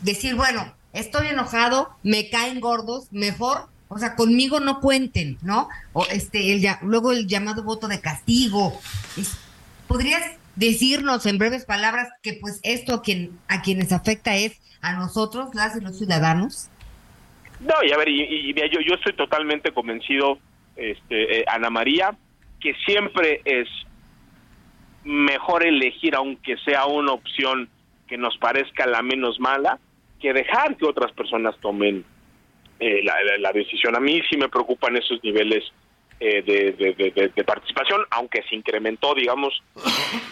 decir, bueno, estoy enojado, me caen gordos, mejor, o sea, conmigo no cuenten, ¿no? O este, el, luego el llamado voto de castigo. ¿Podrías decirnos en breves palabras que pues esto a quien a quienes afecta es a nosotros, las y los ciudadanos? No, y a ver, y, y- yo, yo estoy totalmente convencido, este, eh, Ana María, que siempre es mejor elegir, aunque sea una opción que nos parezca la menos mala, que dejar que otras personas tomen eh, la, decisión. A mí sí me preocupan esos niveles eh, de, participación, aunque se incrementó, digamos,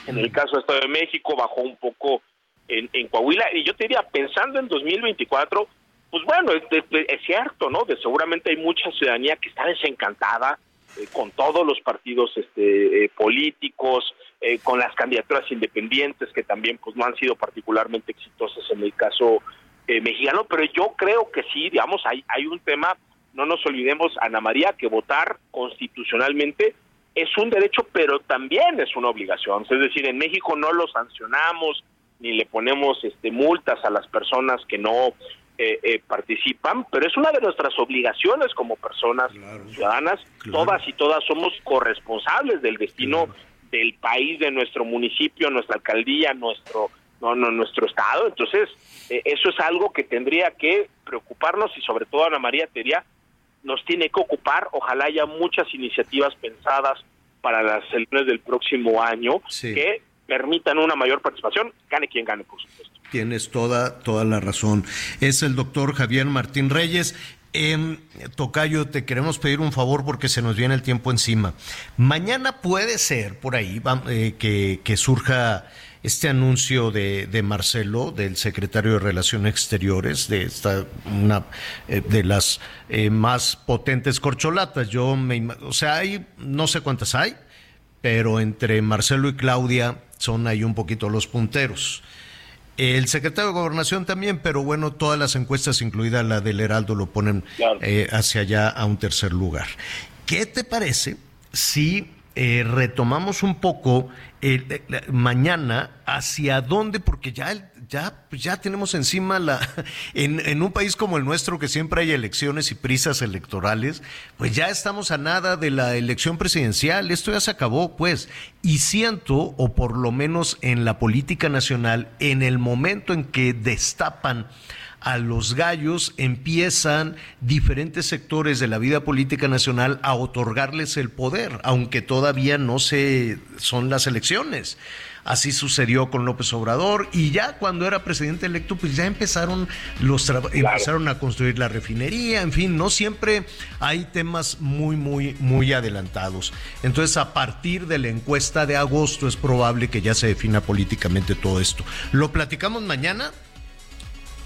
en el caso de Estado de México, bajó un poco en, en Coahuila. Y yo te diría, pensando en 2024, pues bueno, es- es cierto, ¿no? De, seguramente hay mucha ciudadanía que está desencantada eh, con todos los partidos este, eh, políticos, eh, con las candidaturas independientes que también pues no han sido particularmente exitosas en el caso eh, mexicano, pero yo creo que sí, digamos, hay, hay un tema, no nos olvidemos, Ana María, que votar constitucionalmente es un derecho, pero también es una obligación. Es decir, en México no lo sancionamos ni le ponemos este, multas a las personas que no eh, eh, participan, pero es una de nuestras obligaciones como personas ciudadanas. Todas y todas somos corresponsables del destino del país, de nuestro municipio, nuestra alcaldía, nuestro no, no nuestro estado. Entonces, eh, eso es algo que tendría que preocuparnos y sobre todo Ana María Tería nos tiene que ocupar. Ojalá haya muchas iniciativas pensadas para las elecciones del próximo año que permitan una mayor participación, gane quien gane, por supuesto. Tienes toda, toda la razón. Es el doctor Javier Martín Reyes. Eh, Tocayo, te queremos pedir un favor porque se nos viene el tiempo encima. Mañana puede ser por ahí eh, que, que, surja este anuncio de, de, Marcelo, del secretario de Relaciones Exteriores, de esta una eh, de las eh, más potentes corcholatas. Yo me, o sea, hay no sé cuántas hay, pero entre Marcelo y Claudia son ahí un poquito los punteros. El secretario de Gobernación también, pero bueno, todas las encuestas, incluida la del Heraldo, lo ponen claro. eh, hacia allá a un tercer lugar. ¿Qué te parece si eh, retomamos un poco eh, mañana hacia dónde? Porque ya, ya, ya tenemos encima la. En, en, un país como el nuestro, que siempre hay elecciones y prisas electorales, pues ya estamos a nada de la elección presidencial. Esto ya se acabó, pues. Y siento, o por lo menos en la política nacional, en el momento en que destapan a los gallos empiezan diferentes sectores de la vida política nacional a otorgarles el poder, aunque todavía no se son las elecciones. Así sucedió con López Obrador y ya cuando era presidente electo, pues ya empezaron los claro. empezaron a construir la refinería, en fin, no siempre hay temas muy muy muy adelantados. Entonces, a partir de la encuesta de agosto es probable que ya se defina políticamente todo esto. Lo platicamos mañana.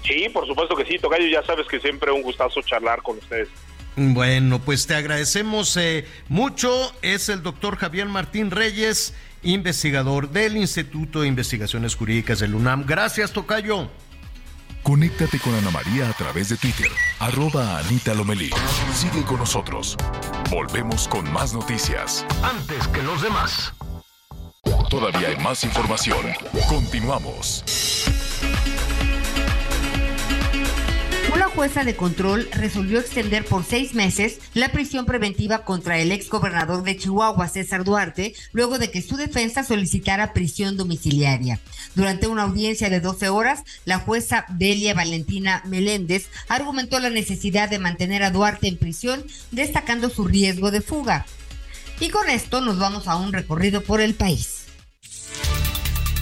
Sí, por supuesto que sí, Tocayo, ya sabes que siempre un gustazo charlar con ustedes. Bueno, pues te agradecemos eh, mucho. Es el doctor Javier Martín Reyes, investigador del Instituto de Investigaciones Jurídicas del UNAM. Gracias, Tocayo. Conéctate con Ana María a través de Twitter, arroba Anita Lomelí. Sigue con nosotros. Volvemos con más noticias. Antes que los demás. Todavía hay más información. Continuamos. Una jueza de control resolvió extender por seis meses la prisión preventiva contra el ex gobernador de Chihuahua, César Duarte, luego de que su defensa solicitara prisión domiciliaria. Durante una audiencia de 12 horas, la jueza Delia Valentina Meléndez argumentó la necesidad de mantener a Duarte en prisión, destacando su riesgo de fuga. Y con esto nos vamos a un recorrido por el país.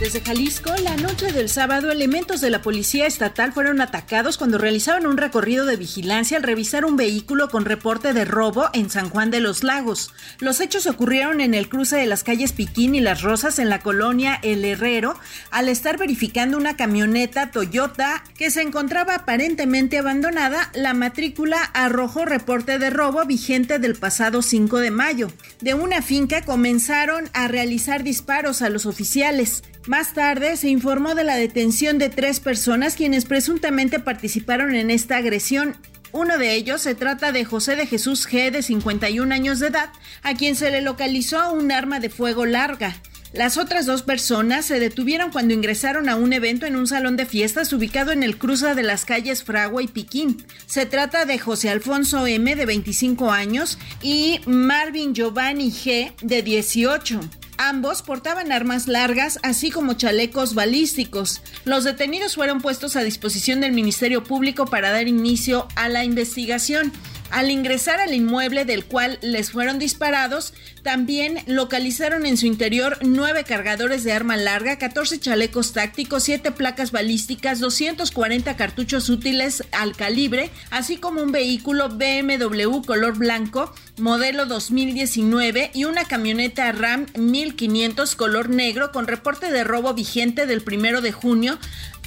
Desde Jalisco, la noche del sábado, elementos de la Policía Estatal fueron atacados cuando realizaban un recorrido de vigilancia al revisar un vehículo con reporte de robo en San Juan de los Lagos. Los hechos ocurrieron en el cruce de las calles Piquín y Las Rosas en la colonia El Herrero, al estar verificando una camioneta Toyota que se encontraba aparentemente abandonada. La matrícula arrojó reporte de robo vigente del pasado 5 de mayo. De una finca comenzaron a realizar disparos a los oficiales. Más tarde se informó de la detención de tres personas quienes presuntamente participaron en esta agresión. Uno de ellos se trata de José de Jesús G, de 51 años de edad, a quien se le localizó un arma de fuego larga. Las otras dos personas se detuvieron cuando ingresaron a un evento en un salón de fiestas ubicado en el cruce de las calles Fragua y Piquín. Se trata de José Alfonso M, de 25 años, y Marvin Giovanni G, de 18. Ambos portaban armas largas, así como chalecos balísticos. Los detenidos fueron puestos a disposición del Ministerio Público para dar inicio a la investigación. Al ingresar al inmueble del cual les fueron disparados, también localizaron en su interior nueve cargadores de arma larga, 14 chalecos tácticos, 7 placas balísticas, 240 cartuchos útiles al calibre, así como un vehículo BMW color blanco, modelo 2019 y una camioneta RAM 1500 color negro con reporte de robo vigente del primero de junio.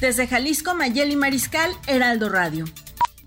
Desde Jalisco, Mayeli Mariscal, Heraldo Radio.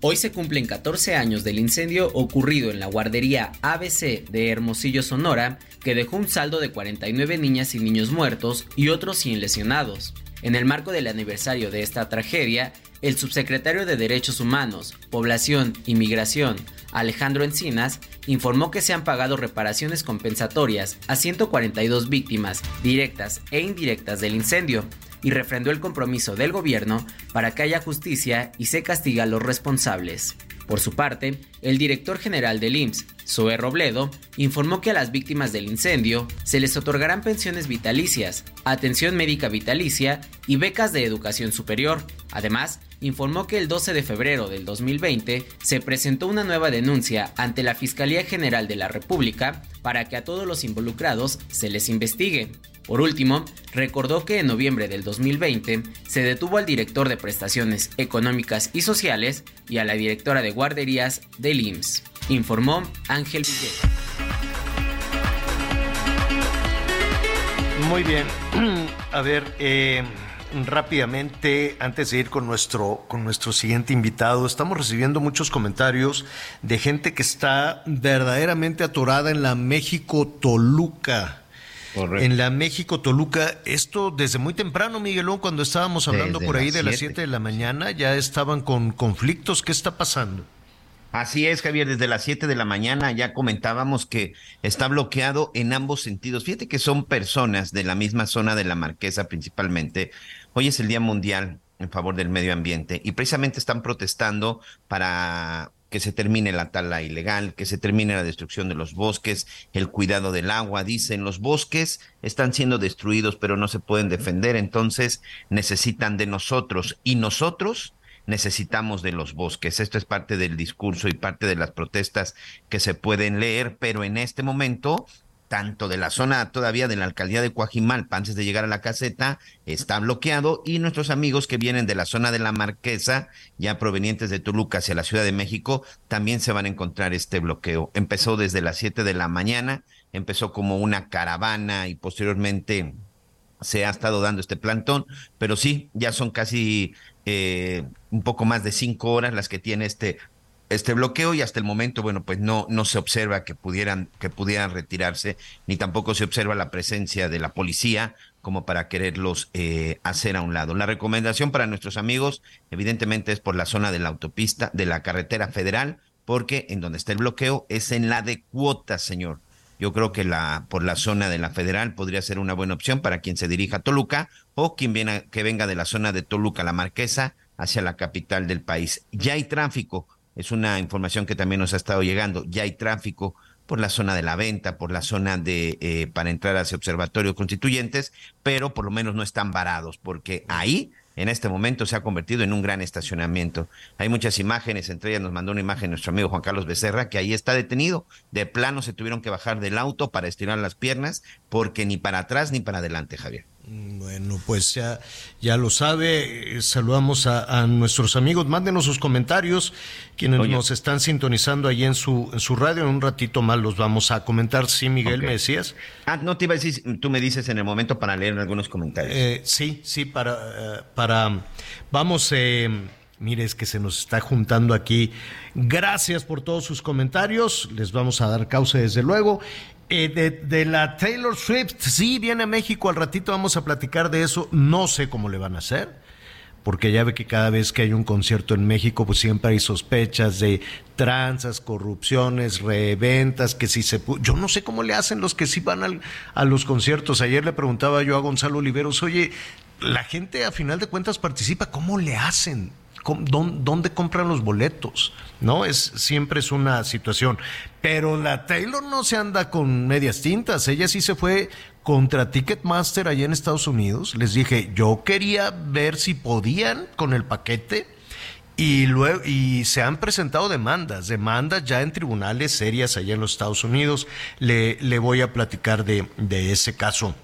Hoy se cumplen 14 años del incendio ocurrido en la guardería ABC de Hermosillo, Sonora, que dejó un saldo de 49 niñas y niños muertos y otros 100 lesionados. En el marco del aniversario de esta tragedia, el subsecretario de Derechos Humanos, Población y Migración, Alejandro Encinas, informó que se han pagado reparaciones compensatorias a 142 víctimas directas e indirectas del incendio, y refrendó el compromiso del gobierno para que haya justicia y se castiga a los responsables. Por su parte, el director general del IMSS, Zoe Robledo, informó que a las víctimas del incendio se les otorgarán pensiones vitalicias, atención médica vitalicia y becas de educación superior. Además, informó que el 12 de febrero del 2020 se presentó una nueva denuncia ante la Fiscalía General de la República para que a todos los involucrados se les investigue. Por último, recordó que en noviembre del 2020 se detuvo al director de prestaciones económicas y sociales y a la directora de guarderías del IMSS, informó Ángel Villegas. Muy bien. A ver, eh, rápidamente, antes de ir con nuestro, con nuestro siguiente invitado, estamos recibiendo muchos comentarios de gente que está verdaderamente atorada en la México-Toluca. En la México Toluca, esto desde muy temprano, Miguelón, cuando estábamos hablando Desde por ahí las de las siete. 7 de la mañana, ya estaban con conflictos. ¿Qué está pasando? Así es, Javier, desde las 7 de la mañana ya comentábamos que está bloqueado en ambos sentidos. Fíjate que son personas de la misma zona de la Marquesa principalmente. Hoy es el Día Mundial en favor del medio ambiente y precisamente están protestando para que se termine la tala ilegal, que se termine la destrucción de los bosques, el cuidado del agua. Dicen, los bosques están siendo destruidos, pero no se pueden defender, entonces necesitan de nosotros y nosotros necesitamos de los bosques. Esto es parte del discurso y parte de las protestas que se pueden leer, pero en este momento, tanto de la zona todavía de la alcaldía de Coajimalpa, antes de llegar a la caseta, está bloqueado y nuestros amigos que vienen de la zona de la Marquesa, ya provenientes de Toluca hacia la Ciudad de México, también se van a encontrar este bloqueo. Empezó desde las 7 de la mañana, empezó como una caravana y posteriormente se ha estado dando este plantón, pero sí, ya son casi eh, un poco más de cinco horas las que tiene este este bloqueo y hasta el momento, bueno, pues no, no se observa que pudieran, que pudieran retirarse, ni tampoco se observa la presencia de la policía como para quererlos eh, hacer a un lado. La recomendación para nuestros amigos, evidentemente, es por la zona de la autopista, de la carretera federal, porque en donde está el bloqueo es en la de cuotas, señor. Yo creo que la por la zona de la federal podría ser una buena opción para quien se dirija a Toluca o quien viene, que venga de la zona de Toluca, la Marquesa, hacia la capital del país. Ya hay tráfico, es una información que también nos ha estado llegando, ya hay tráfico por la zona de la venta, por la zona de eh, para entrar hacia Observatorio Constituyentes, pero por lo menos no están varados, porque ahí en este momento se ha convertido en un gran estacionamiento. Hay muchas imágenes, entre ellas nos mandó una imagen nuestro amigo Juan Carlos Becerra, que ahí está detenido. De plano se tuvieron que bajar del auto para estirar las piernas, porque ni para atrás ni para adelante, Javier. Bueno, pues ya, ya lo sabe. Eh, Saludamos a, a nuestros amigos. Mándenos sus comentarios, quienes Oye. nos están sintonizando ahí en su, en su radio. En un ratito más los vamos a comentar. Sí, Miguel, me decías. Ah, no te iba a decir, tú me dices en el momento para leer algunos comentarios. Eh, sí, sí, para, eh, para, vamos, eh, mire, es que se nos está juntando aquí. Gracias por todos sus comentarios, les vamos a dar causa desde luego. Eh, de, la Taylor Swift, sí, viene a México, al ratito vamos a platicar de eso, no sé cómo le van a hacer. Porque ya ve que cada vez que hay un concierto en México, pues siempre hay sospechas de tranzas, corrupciones, reventas, que si se... Yo no sé cómo le hacen los que sí van al- a los conciertos. Ayer le preguntaba yo a Gonzalo Oliveros, oye, la gente a final de cuentas participa, ¿cómo le hacen? ¿Cómo- dón- ¿Dónde compran los boletos? ¿No? Es, siempre es una situación. Pero la Taylor no se anda con medias tintas. Ella sí se fue contra Ticketmaster allá en Estados Unidos. Les dije, yo quería ver si podían con el paquete. Y luego, y se han presentado demandas, demandas ya en tribunales serias allá en los Estados Unidos. Le, le voy a platicar de, de ese caso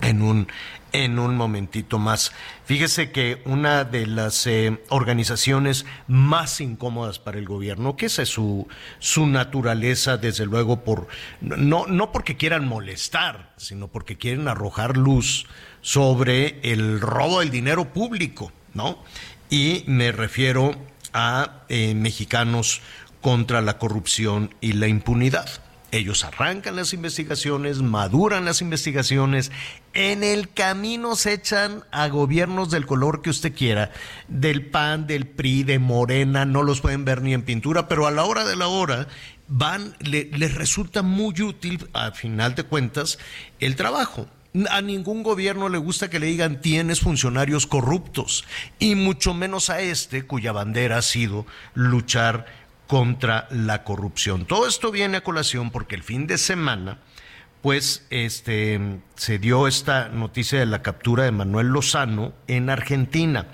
en un, en un momentito más. Fíjese que una de las eh, organizaciones más incómodas para el gobierno, que es su, su naturaleza, desde luego, por, no, no porque quieran molestar, sino porque quieren arrojar luz sobre el robo del dinero público, ¿no? Y me refiero a eh, mexicanos contra la corrupción y la impunidad. Ellos arrancan las investigaciones, maduran las investigaciones, en el camino se echan a gobiernos del color que usted quiera, del PAN, del PRI, de Morena, no los pueden ver ni en pintura, pero a la hora de la hora van, le- les resulta muy útil, a final de cuentas, el trabajo. A ningún gobierno le gusta que le digan tienes funcionarios corruptos, y mucho menos a este cuya bandera ha sido luchar contra la corrupción. Todo esto viene a colación porque el fin de semana, pues, este, se dio esta noticia de la captura de Manuel Lozano en Argentina.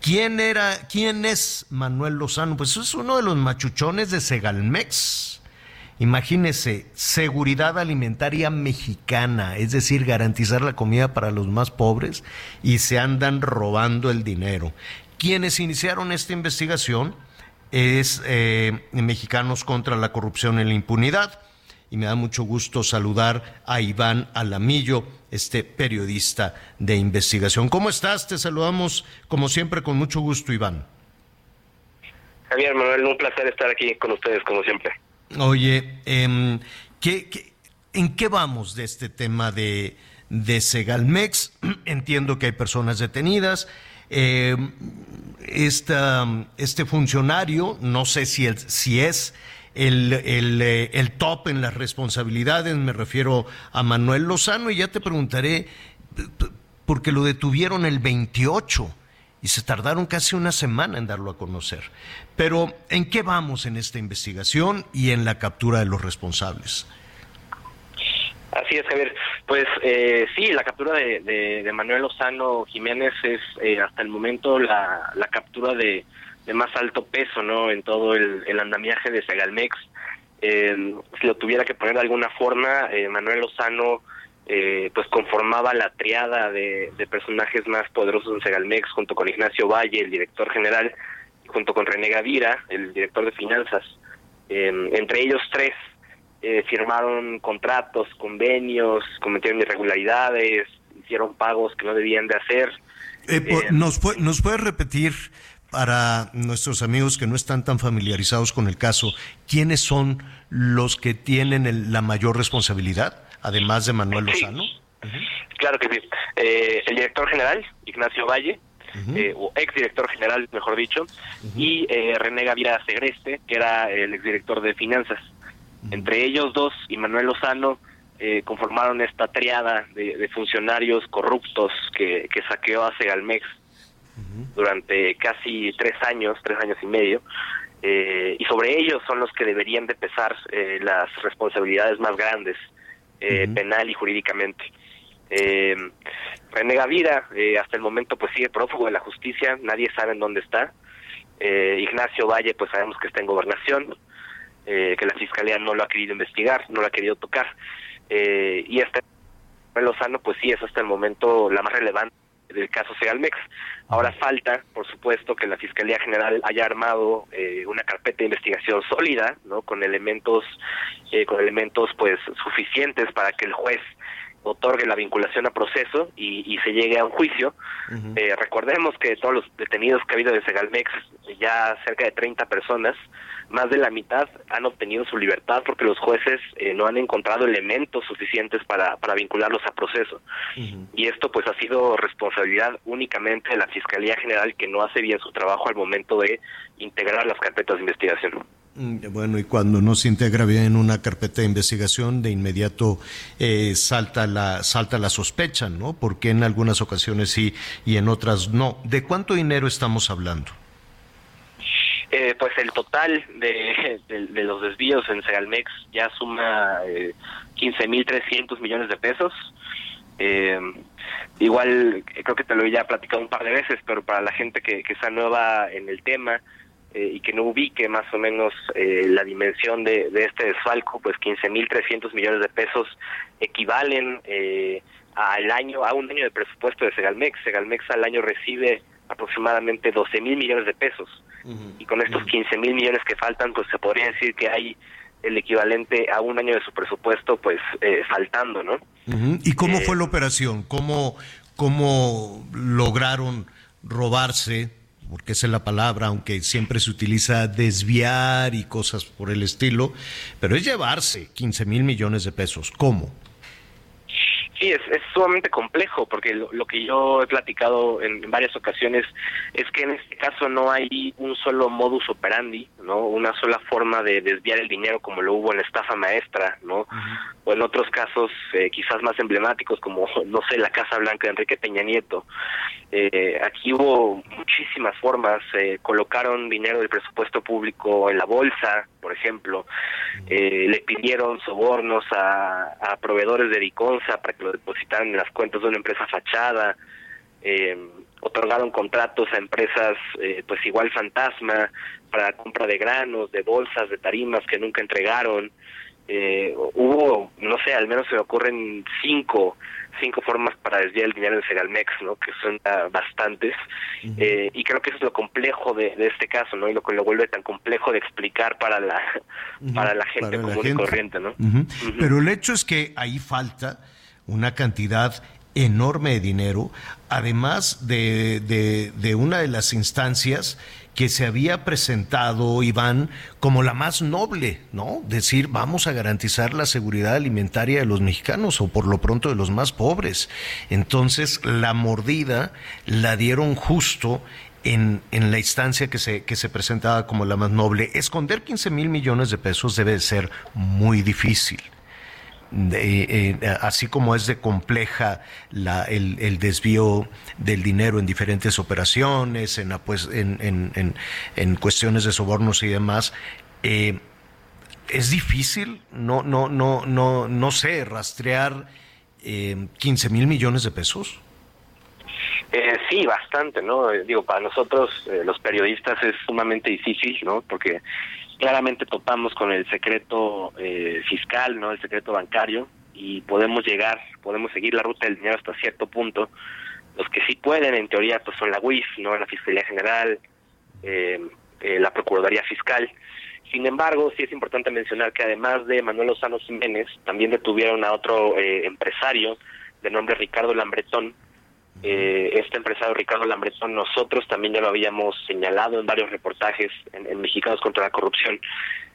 ¿Quién era, quién es Manuel Lozano? Pues es uno de los machuchones de Segalmex. Imagínese, seguridad alimentaria mexicana, es decir, garantizar la comida para los más pobres y se andan robando el dinero. Quienes iniciaron esta investigación es eh, Mexicanos contra la Corrupción y la Impunidad. Y me da mucho gusto saludar a Iván Alamillo, este periodista de investigación. ¿Cómo estás? Te saludamos como siempre con mucho gusto, Iván. Javier Manuel, un placer estar aquí con ustedes como siempre. Oye, eh, ¿qué, qué, en qué vamos de este tema de, de Segalmex? Entiendo que hay personas detenidas. Eh, esta, este funcionario, no sé si, el, si es el, el, eh, el, top en las responsabilidades, me refiero a Manuel Lozano, y ya te preguntaré, porque lo detuvieron el 28 y se tardaron casi una semana en darlo a conocer. Pero, ¿en qué vamos en esta investigación y en la captura de los responsables? Así es, Javier. Pues eh, sí, la captura de, de, Manuel Lozano Jiménez es eh, hasta el momento la, la captura de, de, más alto peso no en todo el, el andamiaje de Segalmex. Eh, si lo tuviera que poner de alguna forma, eh, Manuel Lozano eh, pues conformaba la triada de, de personajes más poderosos en Segalmex junto con Ignacio Valle, el director general, junto con René Gavira, el director de finanzas. entre ellos tres eh, firmaron contratos, convenios, cometieron irregularidades, hicieron pagos que no debían de hacer. Eh, eh, ¿nos, puede, ¿Nos puede repetir para nuestros amigos que no están tan familiarizados con el caso, quiénes son los que tienen el, la mayor responsabilidad, además de Manuel Lozano? Sí. Uh -huh. Claro que sí. Eh, el director general, Ignacio Valle, uh -huh. eh, o exdirector general, mejor dicho, uh -huh. y eh, René Gavira Segreste, que era el exdirector de finanzas. Entre ellos dos y Manuel Lozano eh, conformaron esta triada de, de funcionarios corruptos que, que, saqueó a Segalmex uh -huh. durante casi tres años, tres años y medio. Eh, y sobre ellos son los que deberían de pesar eh, las responsabilidades más grandes, uh -huh. penal y jurídicamente. René Gavira, hasta el momento, pues sigue prófugo de la justicia, nadie sabe en dónde está. Ignacio Valle, pues sabemos que está en gobernación, eh, que la fiscalía no lo ha querido investigar, no lo ha querido tocar. Eh, y este Lozano, pues sí, es hasta el momento la más relevante del caso Segalmex. Ahora falta, por supuesto, que la Fiscalía General haya armado eh, una carpeta de investigación sólida, ¿no? Con elementos, eh, con elementos, pues, suficientes para que el juez otorgue la vinculación a proceso y, y se llegue a un juicio. Uh -huh. eh, recordemos que de todos los detenidos que ha habido de Segalmex, ya cerca de 30 personas, más de la mitad han obtenido su libertad porque los jueces eh, no han encontrado elementos suficientes para, para vincularlos a proceso. Uh -huh. Y esto pues ha sido responsabilidad únicamente de la Fiscalía General que no hace bien su trabajo al momento de integrar las carpetas de investigación. Bueno, y cuando no se integra bien una carpeta de investigación, de inmediato eh, salta la salta la sospecha, ¿no? Porque en algunas ocasiones sí y en otras no. ¿De cuánto dinero estamos hablando? Eh, pues el total de, los desvíos en Segalmex ya suma eh, 15.300 millones de pesos. Eh, igual creo que te lo he ya platicado un par de veces, pero para la gente que, que está nueva en el tema eh, y que no ubique más o menos eh, la dimensión de, de este desfalco, pues 15.300 millones de pesos equivalen eh, al año, a un año de presupuesto de Segalmex. Segalmex al año recibe aproximadamente 12 mil millones de pesos. Uh -huh. Y con estos 15 mil millones que faltan, pues se podría decir que hay el equivalente a un año de su presupuesto, pues eh, faltando, ¿no? Uh -huh. ¿Y cómo eh, fue la operación? ¿Cómo, ¿Cómo lograron robarse? Porque esa es la palabra, aunque siempre se utiliza desviar y cosas por el estilo, pero es llevarse 15 mil millones de pesos. ¿Cómo? Sí, es, es sumamente complejo porque lo, lo que yo he platicado en, en varias ocasiones es que en este caso no hay un solo modus operandi, no, una sola forma de desviar el dinero como lo hubo en la estafa maestra, no, o en otros casos eh, quizás más emblemáticos como no sé la Casa Blanca de Enrique Peña Nieto. Eh, aquí hubo muchísimas formas, eh, colocaron dinero del presupuesto público en la bolsa, por ejemplo, eh, le pidieron sobornos a, a proveedores de Diconsa para que lo depositaran en las cuentas de una empresa fachada, eh, otorgaron contratos a empresas eh, pues igual fantasma para la compra de granos, de bolsas, de tarimas que nunca entregaron. Eh, hubo, no sé, al menos se me ocurren cinco cinco formas para desviar el dinero de Segalmex, ¿no? Que son bastantes. eh, y creo que eso es lo complejo de, de este caso, ¿no? Y lo que lo vuelve tan complejo de explicar para la para la gente Para la común y corriente, ¿no? Pero el hecho es que ahí falta una cantidad enorme de dinero, además de, de- de una de las instancias que se había presentado, Iván, como la más noble, ¿no? Decir, vamos a garantizar la seguridad alimentaria de los mexicanos o por lo pronto de los más pobres. Entonces, la mordida la dieron justo en, en la instancia que se, que se presentaba como la más noble. Esconder 15 mil millones de pesos debe de ser muy difícil. De- eh, así como es de compleja la, el, desvío del dinero en diferentes operaciones, en, apues- en, en- en- en cuestiones de sobornos y demás, eh, es difícil, no, no, no, no, no sé, rastrear eh, 15 mil millones de pesos. Eh, sí, bastante, ¿no? Eh, Digo, para nosotros, eh, los periodistas, es sumamente difícil, ¿no? Porque claramente topamos con el secreto eh, fiscal, ¿no? El secreto bancario y podemos llegar, podemos seguir la ruta del dinero hasta cierto punto. Los que sí pueden, en teoría, pues son la UIF, ¿no? La Fiscalía General, eh, eh, la Procuraduría Fiscal. Sin embargo, sí es importante mencionar que además de Manuel Lozano Jiménez, también detuvieron a otro eh, empresario de nombre Ricardo Lambretón, eh, este empresario Ricardo Lambretón, nosotros también ya lo habíamos señalado en varios reportajes en, Mexicanos contra la Corrupción,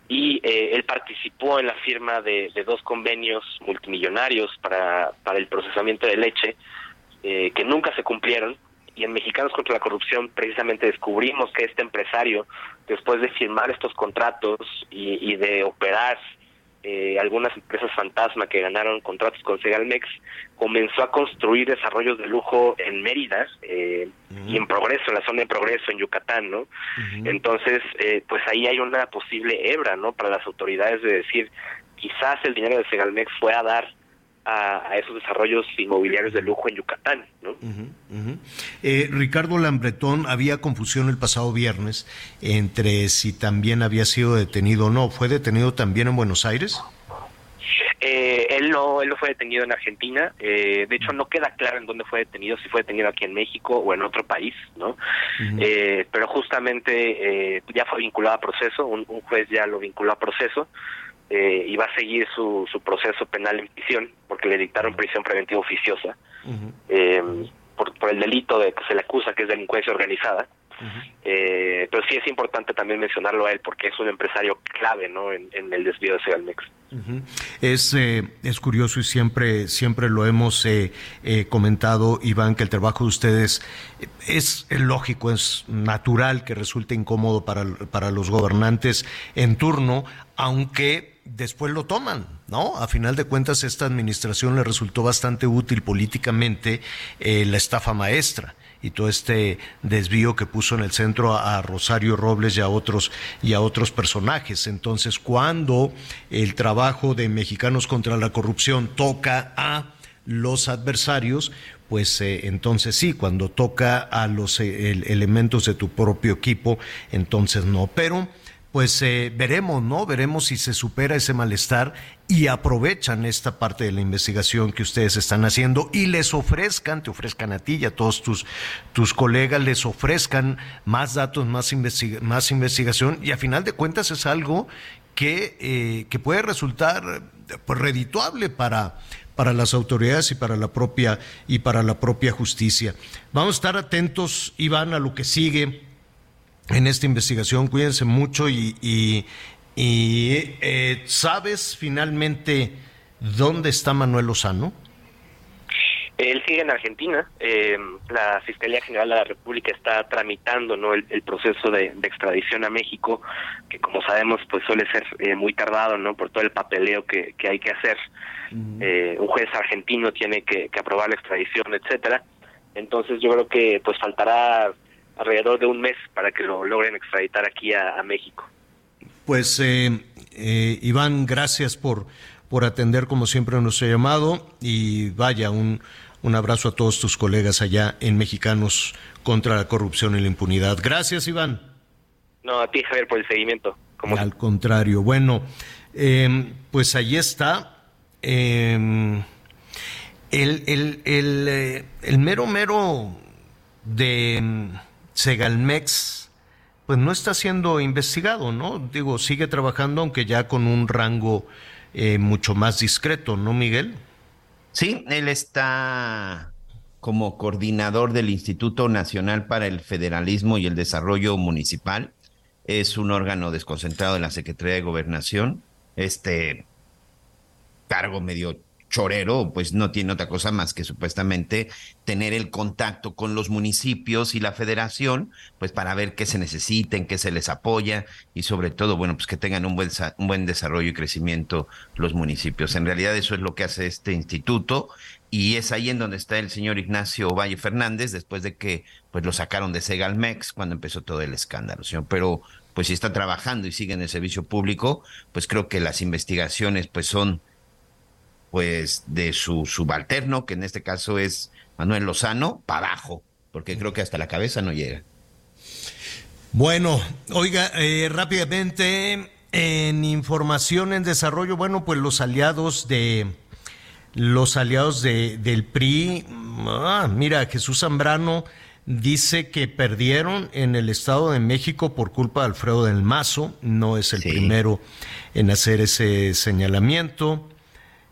y eh, él participó en la firma de, dos convenios multimillonarios para, para el procesamiento de leche, eh, que nunca se cumplieron, y en Mexicanos contra la Corrupción precisamente descubrimos que este empresario, después de firmar estos contratos y de operar eh, algunas empresas fantasma que ganaron contratos con Segalmex, comenzó a construir desarrollos de lujo en Mérida eh, y en Progreso, en la zona de Progreso, en Yucatán, ¿no? Entonces, eh, pues ahí hay una posible hebra, ¿no? Para las autoridades de decir, quizás el dinero de Segalmex fue a dar a, a esos desarrollos inmobiliarios de lujo en Yucatán, ¿no? Eh, Ricardo Lambretón, había confusión el pasado viernes entre si también había sido detenido o no. ¿Fue detenido también en Buenos Aires? Eh, él no él no fue detenido en Argentina eh, de hecho no queda claro en dónde fue detenido si fue detenido aquí en México o en otro país no Eh, pero justamente eh, ya fue vinculado a proceso un, un juez ya lo vinculó a proceso eh, y va a seguir su, su proceso penal en prisión porque le dictaron prisión preventiva oficiosa eh, por, por el delito de que se le acusa que es delincuencia organizada. Eh, pero sí es importante también mencionarlo a él porque es un empresario clave no en, en el desvío de Segalmex Ujú. Es, eh, es curioso y siempre, siempre lo hemos eh, eh, comentado, Iván, que el trabajo de ustedes es lógico, es natural que resulte incómodo para, para los gobernantes en turno, aunque después lo toman, ¿no? A final de cuentas, esta administración le resultó bastante útil políticamente eh, la estafa maestra y todo este desvío que puso en el centro a, Rosario Robles y a otros y a otros personajes. Entonces, cuando el trabajo de Mexicanos contra la corrupción toca a los adversarios, pues eh, entonces sí, cuando toca a los eh, el- elementos de tu propio equipo, entonces no. Pero pues eh, veremos, ¿no? Veremos si se supera ese malestar y aprovechan esta parte de la investigación que ustedes están haciendo y les ofrezcan, te ofrezcan a ti y a todos tus, tus colegas, les ofrezcan más datos, más, investiga- más investigación y a final de cuentas es algo que, eh, que puede resultar pues, redituable para, para las autoridades y para la propia y para la propia justicia. Vamos a estar atentos, Iván, a lo que sigue en esta investigación. Cuídense mucho y, y- y, eh, ¿sabes finalmente dónde está Manuel Lozano? Él sigue en Argentina. Eh, la Fiscalía General de la República está tramitando no el, proceso de, extradición a México, que como sabemos pues suele ser eh, muy tardado no por todo el papeleo que, hay que hacer. Eh, un juez argentino tiene que, aprobar la extradición, etcétera. Entonces yo creo que pues faltará alrededor de un mes para que lo logren extraditar aquí a, México. Pues Iván, gracias por por atender como siempre nuestro llamado y vaya un, un abrazo a todos tus colegas allá en Mexicanos contra la corrupción y la impunidad. Gracias, Iván. No, a ti, Javier, por el seguimiento. Como... Al contrario. Bueno, em, pues ahí está. Em, el, el, el, eh, el, mero mero de em, Segalmex, pues no está siendo investigado, ¿no? Digo, sigue trabajando, aunque ya con un rango eh, mucho más discreto, ¿no, Miguel? Sí, él está como coordinador del Instituto Nacional para el Federalismo y el Desarrollo Municipal. Es un órgano desconcentrado de la Secretaría de Gobernación. Este cargo medio chorero, pues no tiene otra cosa más que supuestamente tener el contacto con los municipios y la federación, pues para ver qué se necesiten, qué se les apoya y sobre todo, bueno, pues que tengan un buen, un buen desarrollo y crecimiento los municipios. En realidad eso es lo que hace este instituto y es ahí en donde está el señor Ignacio Valle Fernández después de que pues lo sacaron de Segalmex cuando empezó todo el escándalo. Pero pues si está trabajando y sigue en el servicio público, pues creo que las investigaciones pues son pues de su subalterno, que en este caso es Manuel Lozano, para abajo, porque creo que hasta la cabeza no llega. Bueno, oiga, eh, rápidamente, en información en desarrollo, bueno, pues los aliados de los aliados de, del PRI, ah, mira, Jesús Zambrano dice que perdieron en el Estado de México por culpa de Alfredo del Mazo, no es el primero en hacer ese señalamiento.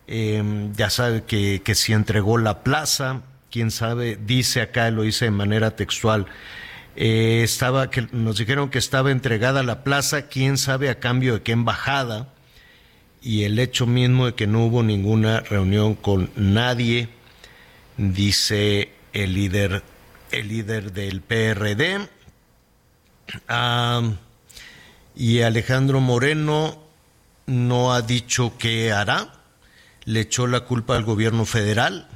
Em, ya sabe que, que si entregó la plaza, quién sabe, dice acá, lo dice de manera textual, eh, estaba, que nos dijeron que estaba entregada la plaza, quién sabe a cambio de qué embajada, y el hecho mismo de que no hubo ninguna reunión con nadie, dice el líder, el líder del PRD. y Alejandro Moreno no ha dicho qué hará le echó la culpa al gobierno federal.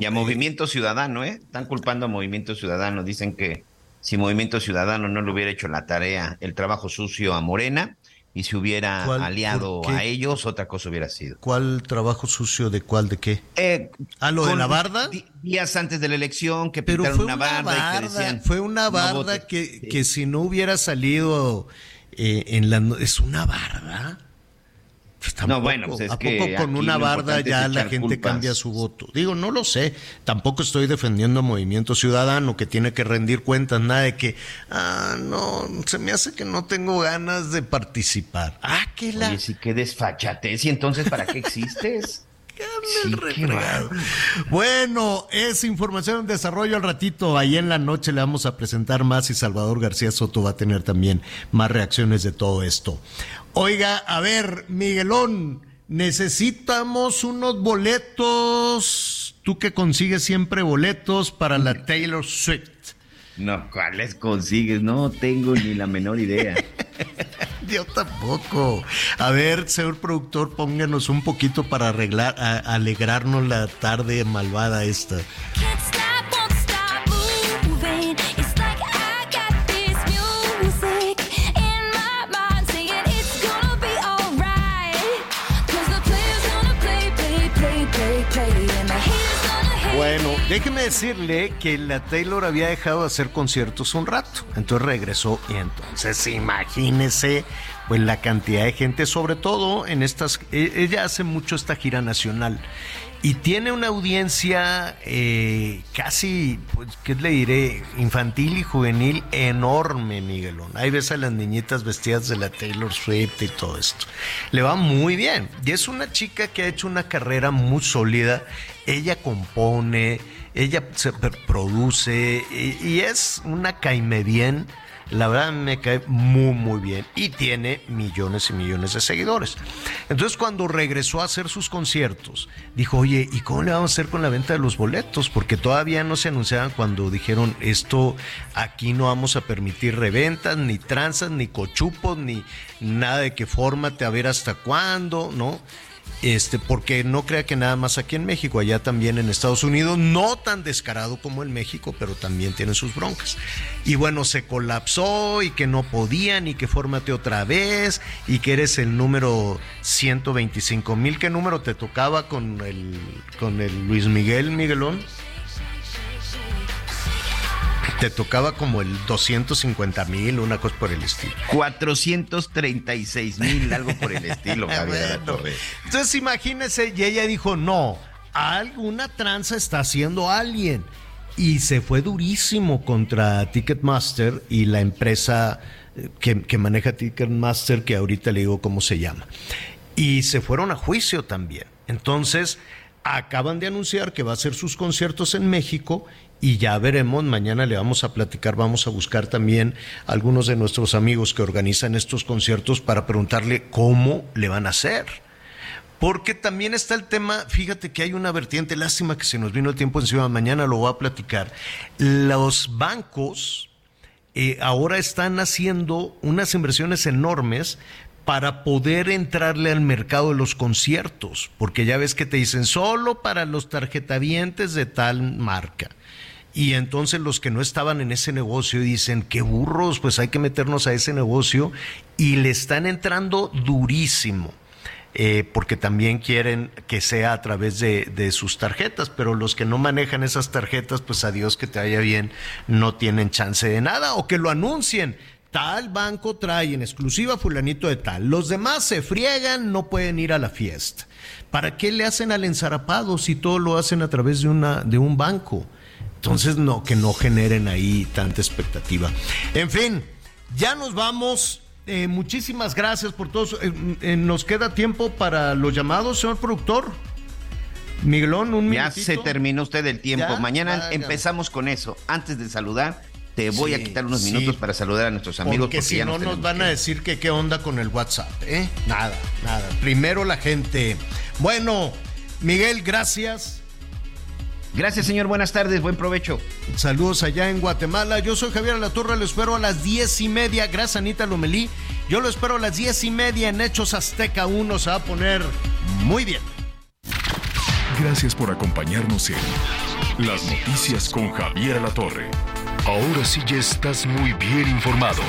y a Movimiento Ciudadano, ¿eh? Están culpando a Movimiento Ciudadano. Dicen que si Movimiento Ciudadano no le hubiera hecho la tarea, el trabajo sucio a Morena, y se hubiera aliado a ellos, otra cosa hubiera sido. ¿Cuál trabajo sucio de cuál, de qué? Eh, ¿A lo de la barda? Días antes de la elección que Pero fue una barda, y que decían, Fue una barda que, que si no hubiera salido eh, en la... ¿Es una barda? Pues no, bueno, pues es ¿a poco con una barda ya la gente cambia su voto? Digo, no lo sé. Tampoco estoy defendiendo a Movimiento Ciudadano que tiene que rendir cuentas, nada de que, ah, no, se me hace que no tengo ganas de participar. Ah, que la. Oye, sí, qué desfachatez. ¿Y entonces para qué existes? Sí, bueno, es información en desarrollo al ratito. Ahí en la noche le vamos a presentar más y Salvador García Soto va a tener también más reacciones de todo esto. Oiga, a ver, Miguelón, necesitamos unos boletos. Tú que consigues siempre boletos para la Taylor Swift. No, ¿cuáles consigues? No tengo ni la menor idea. Yo tampoco. A ver, señor productor, pónganos un poquito para arreglar, alegrarnos la tarde malvada esta. Déjeme decirle que la Taylor había dejado de hacer conciertos un rato, entonces regresó y entonces imagínese pues la cantidad de gente, sobre todo en estas, e, ella hace mucho esta gira nacional y tiene una audiencia eh, casi, pues, ¿qué le diré? Infantil y juvenil enorme, Miguelón. Ahí ves a las niñitas vestidas de la Taylor Swift y todo esto. Le va muy bien. Y es una chica que ha hecho una carrera muy sólida. Ella compone, ella se produce y, es una caime bien la verdad me cae muy, muy bien y tiene millones y millones de seguidores. Entonces cuando regresó a hacer sus conciertos, dijo, oye, ¿y cómo le vamos a hacer con la venta de los boletos? Porque todavía no se anunciaban cuando dijeron, esto aquí no vamos a permitir reventas, ni tranzas, ni cochupos, ni nada de que fórmate a ver hasta cuándo, ¿no? Este, porque no crea que nada más aquí en México, allá también en Estados Unidos, no tan descarado como en México, pero también tienen sus broncas. Y bueno, se colapsó y que no podían y que fórmate otra vez y que eres el número 125 mil. ¿Qué número te tocaba con el, con el Luis Miguel Miguelón? Te tocaba como el 250 mil, una cosa por el estilo. 436 mil, algo por el estilo, Javier. Bueno, entonces imagínese, y ella dijo, no, alguna tranza está haciendo alguien. Y se fue durísimo contra Ticketmaster y la empresa eh, que, que maneja Ticketmaster, que ahorita le digo cómo se llama. Y se fueron a juicio también. Entonces, acaban de anunciar que va a hacer sus conciertos en México y ya veremos, mañana le vamos a platicar, vamos a buscar también a algunos de nuestros amigos que organizan estos conciertos para preguntarle cómo le van a hacer. Porque también está el tema, fíjate que hay una vertiente, lástima que se nos vino el tiempo encima, mañana lo voy a platicar. Los bancos eh, ahora están haciendo unas inversiones enormes para poder entrarle al mercado de los conciertos, porque ya ves que te dicen solo para los tarjetavientes de tal marca. Y entonces los que no estaban en ese negocio dicen, qué burros, pues hay que meternos a ese negocio y le están entrando durísimo. Eh, porque también quieren que sea a través de, de, sus tarjetas, pero los que no manejan esas tarjetas, pues a Dios que te vaya bien, no tienen chance de nada o que lo anuncien. Tal banco trae en exclusiva fulanito de tal. Los demás se friegan, no pueden ir a la fiesta. ¿Para qué le hacen al ensarapado si todo lo hacen a través de, una, de un banco? Entonces, no, que no generen ahí tanta expectativa. En fin, ya nos vamos. Eh, muchísimas gracias por todos. Eh, eh, nos queda tiempo para los llamados, señor productor. Miguelón, un Ya minutito. se terminó usted el tiempo. ¿Ya? Mañana empezamos con eso. Antes de saludar, te voy a quitar unos sí. minutos para saludar a nuestros amigos. Porque si ya no nos van que a ir. decir que qué onda con el WhatsApp, ¿eh? Nada, nada. Primero la gente. Bueno, Miguel, gracias. Gracias, señor. Buenas tardes. Buen provecho. Saludos allá en Guatemala. Yo soy Javier Alatorre, lo espero a las diez y media. Gracias, Anita Lomelí. Yo lo espero a las diez y media en Hechos Azteca 1. Se va a poner muy bien. Gracias por acompañarnos en Las Noticias con Javier La Torre. Ahora sí ya estás muy bien informado.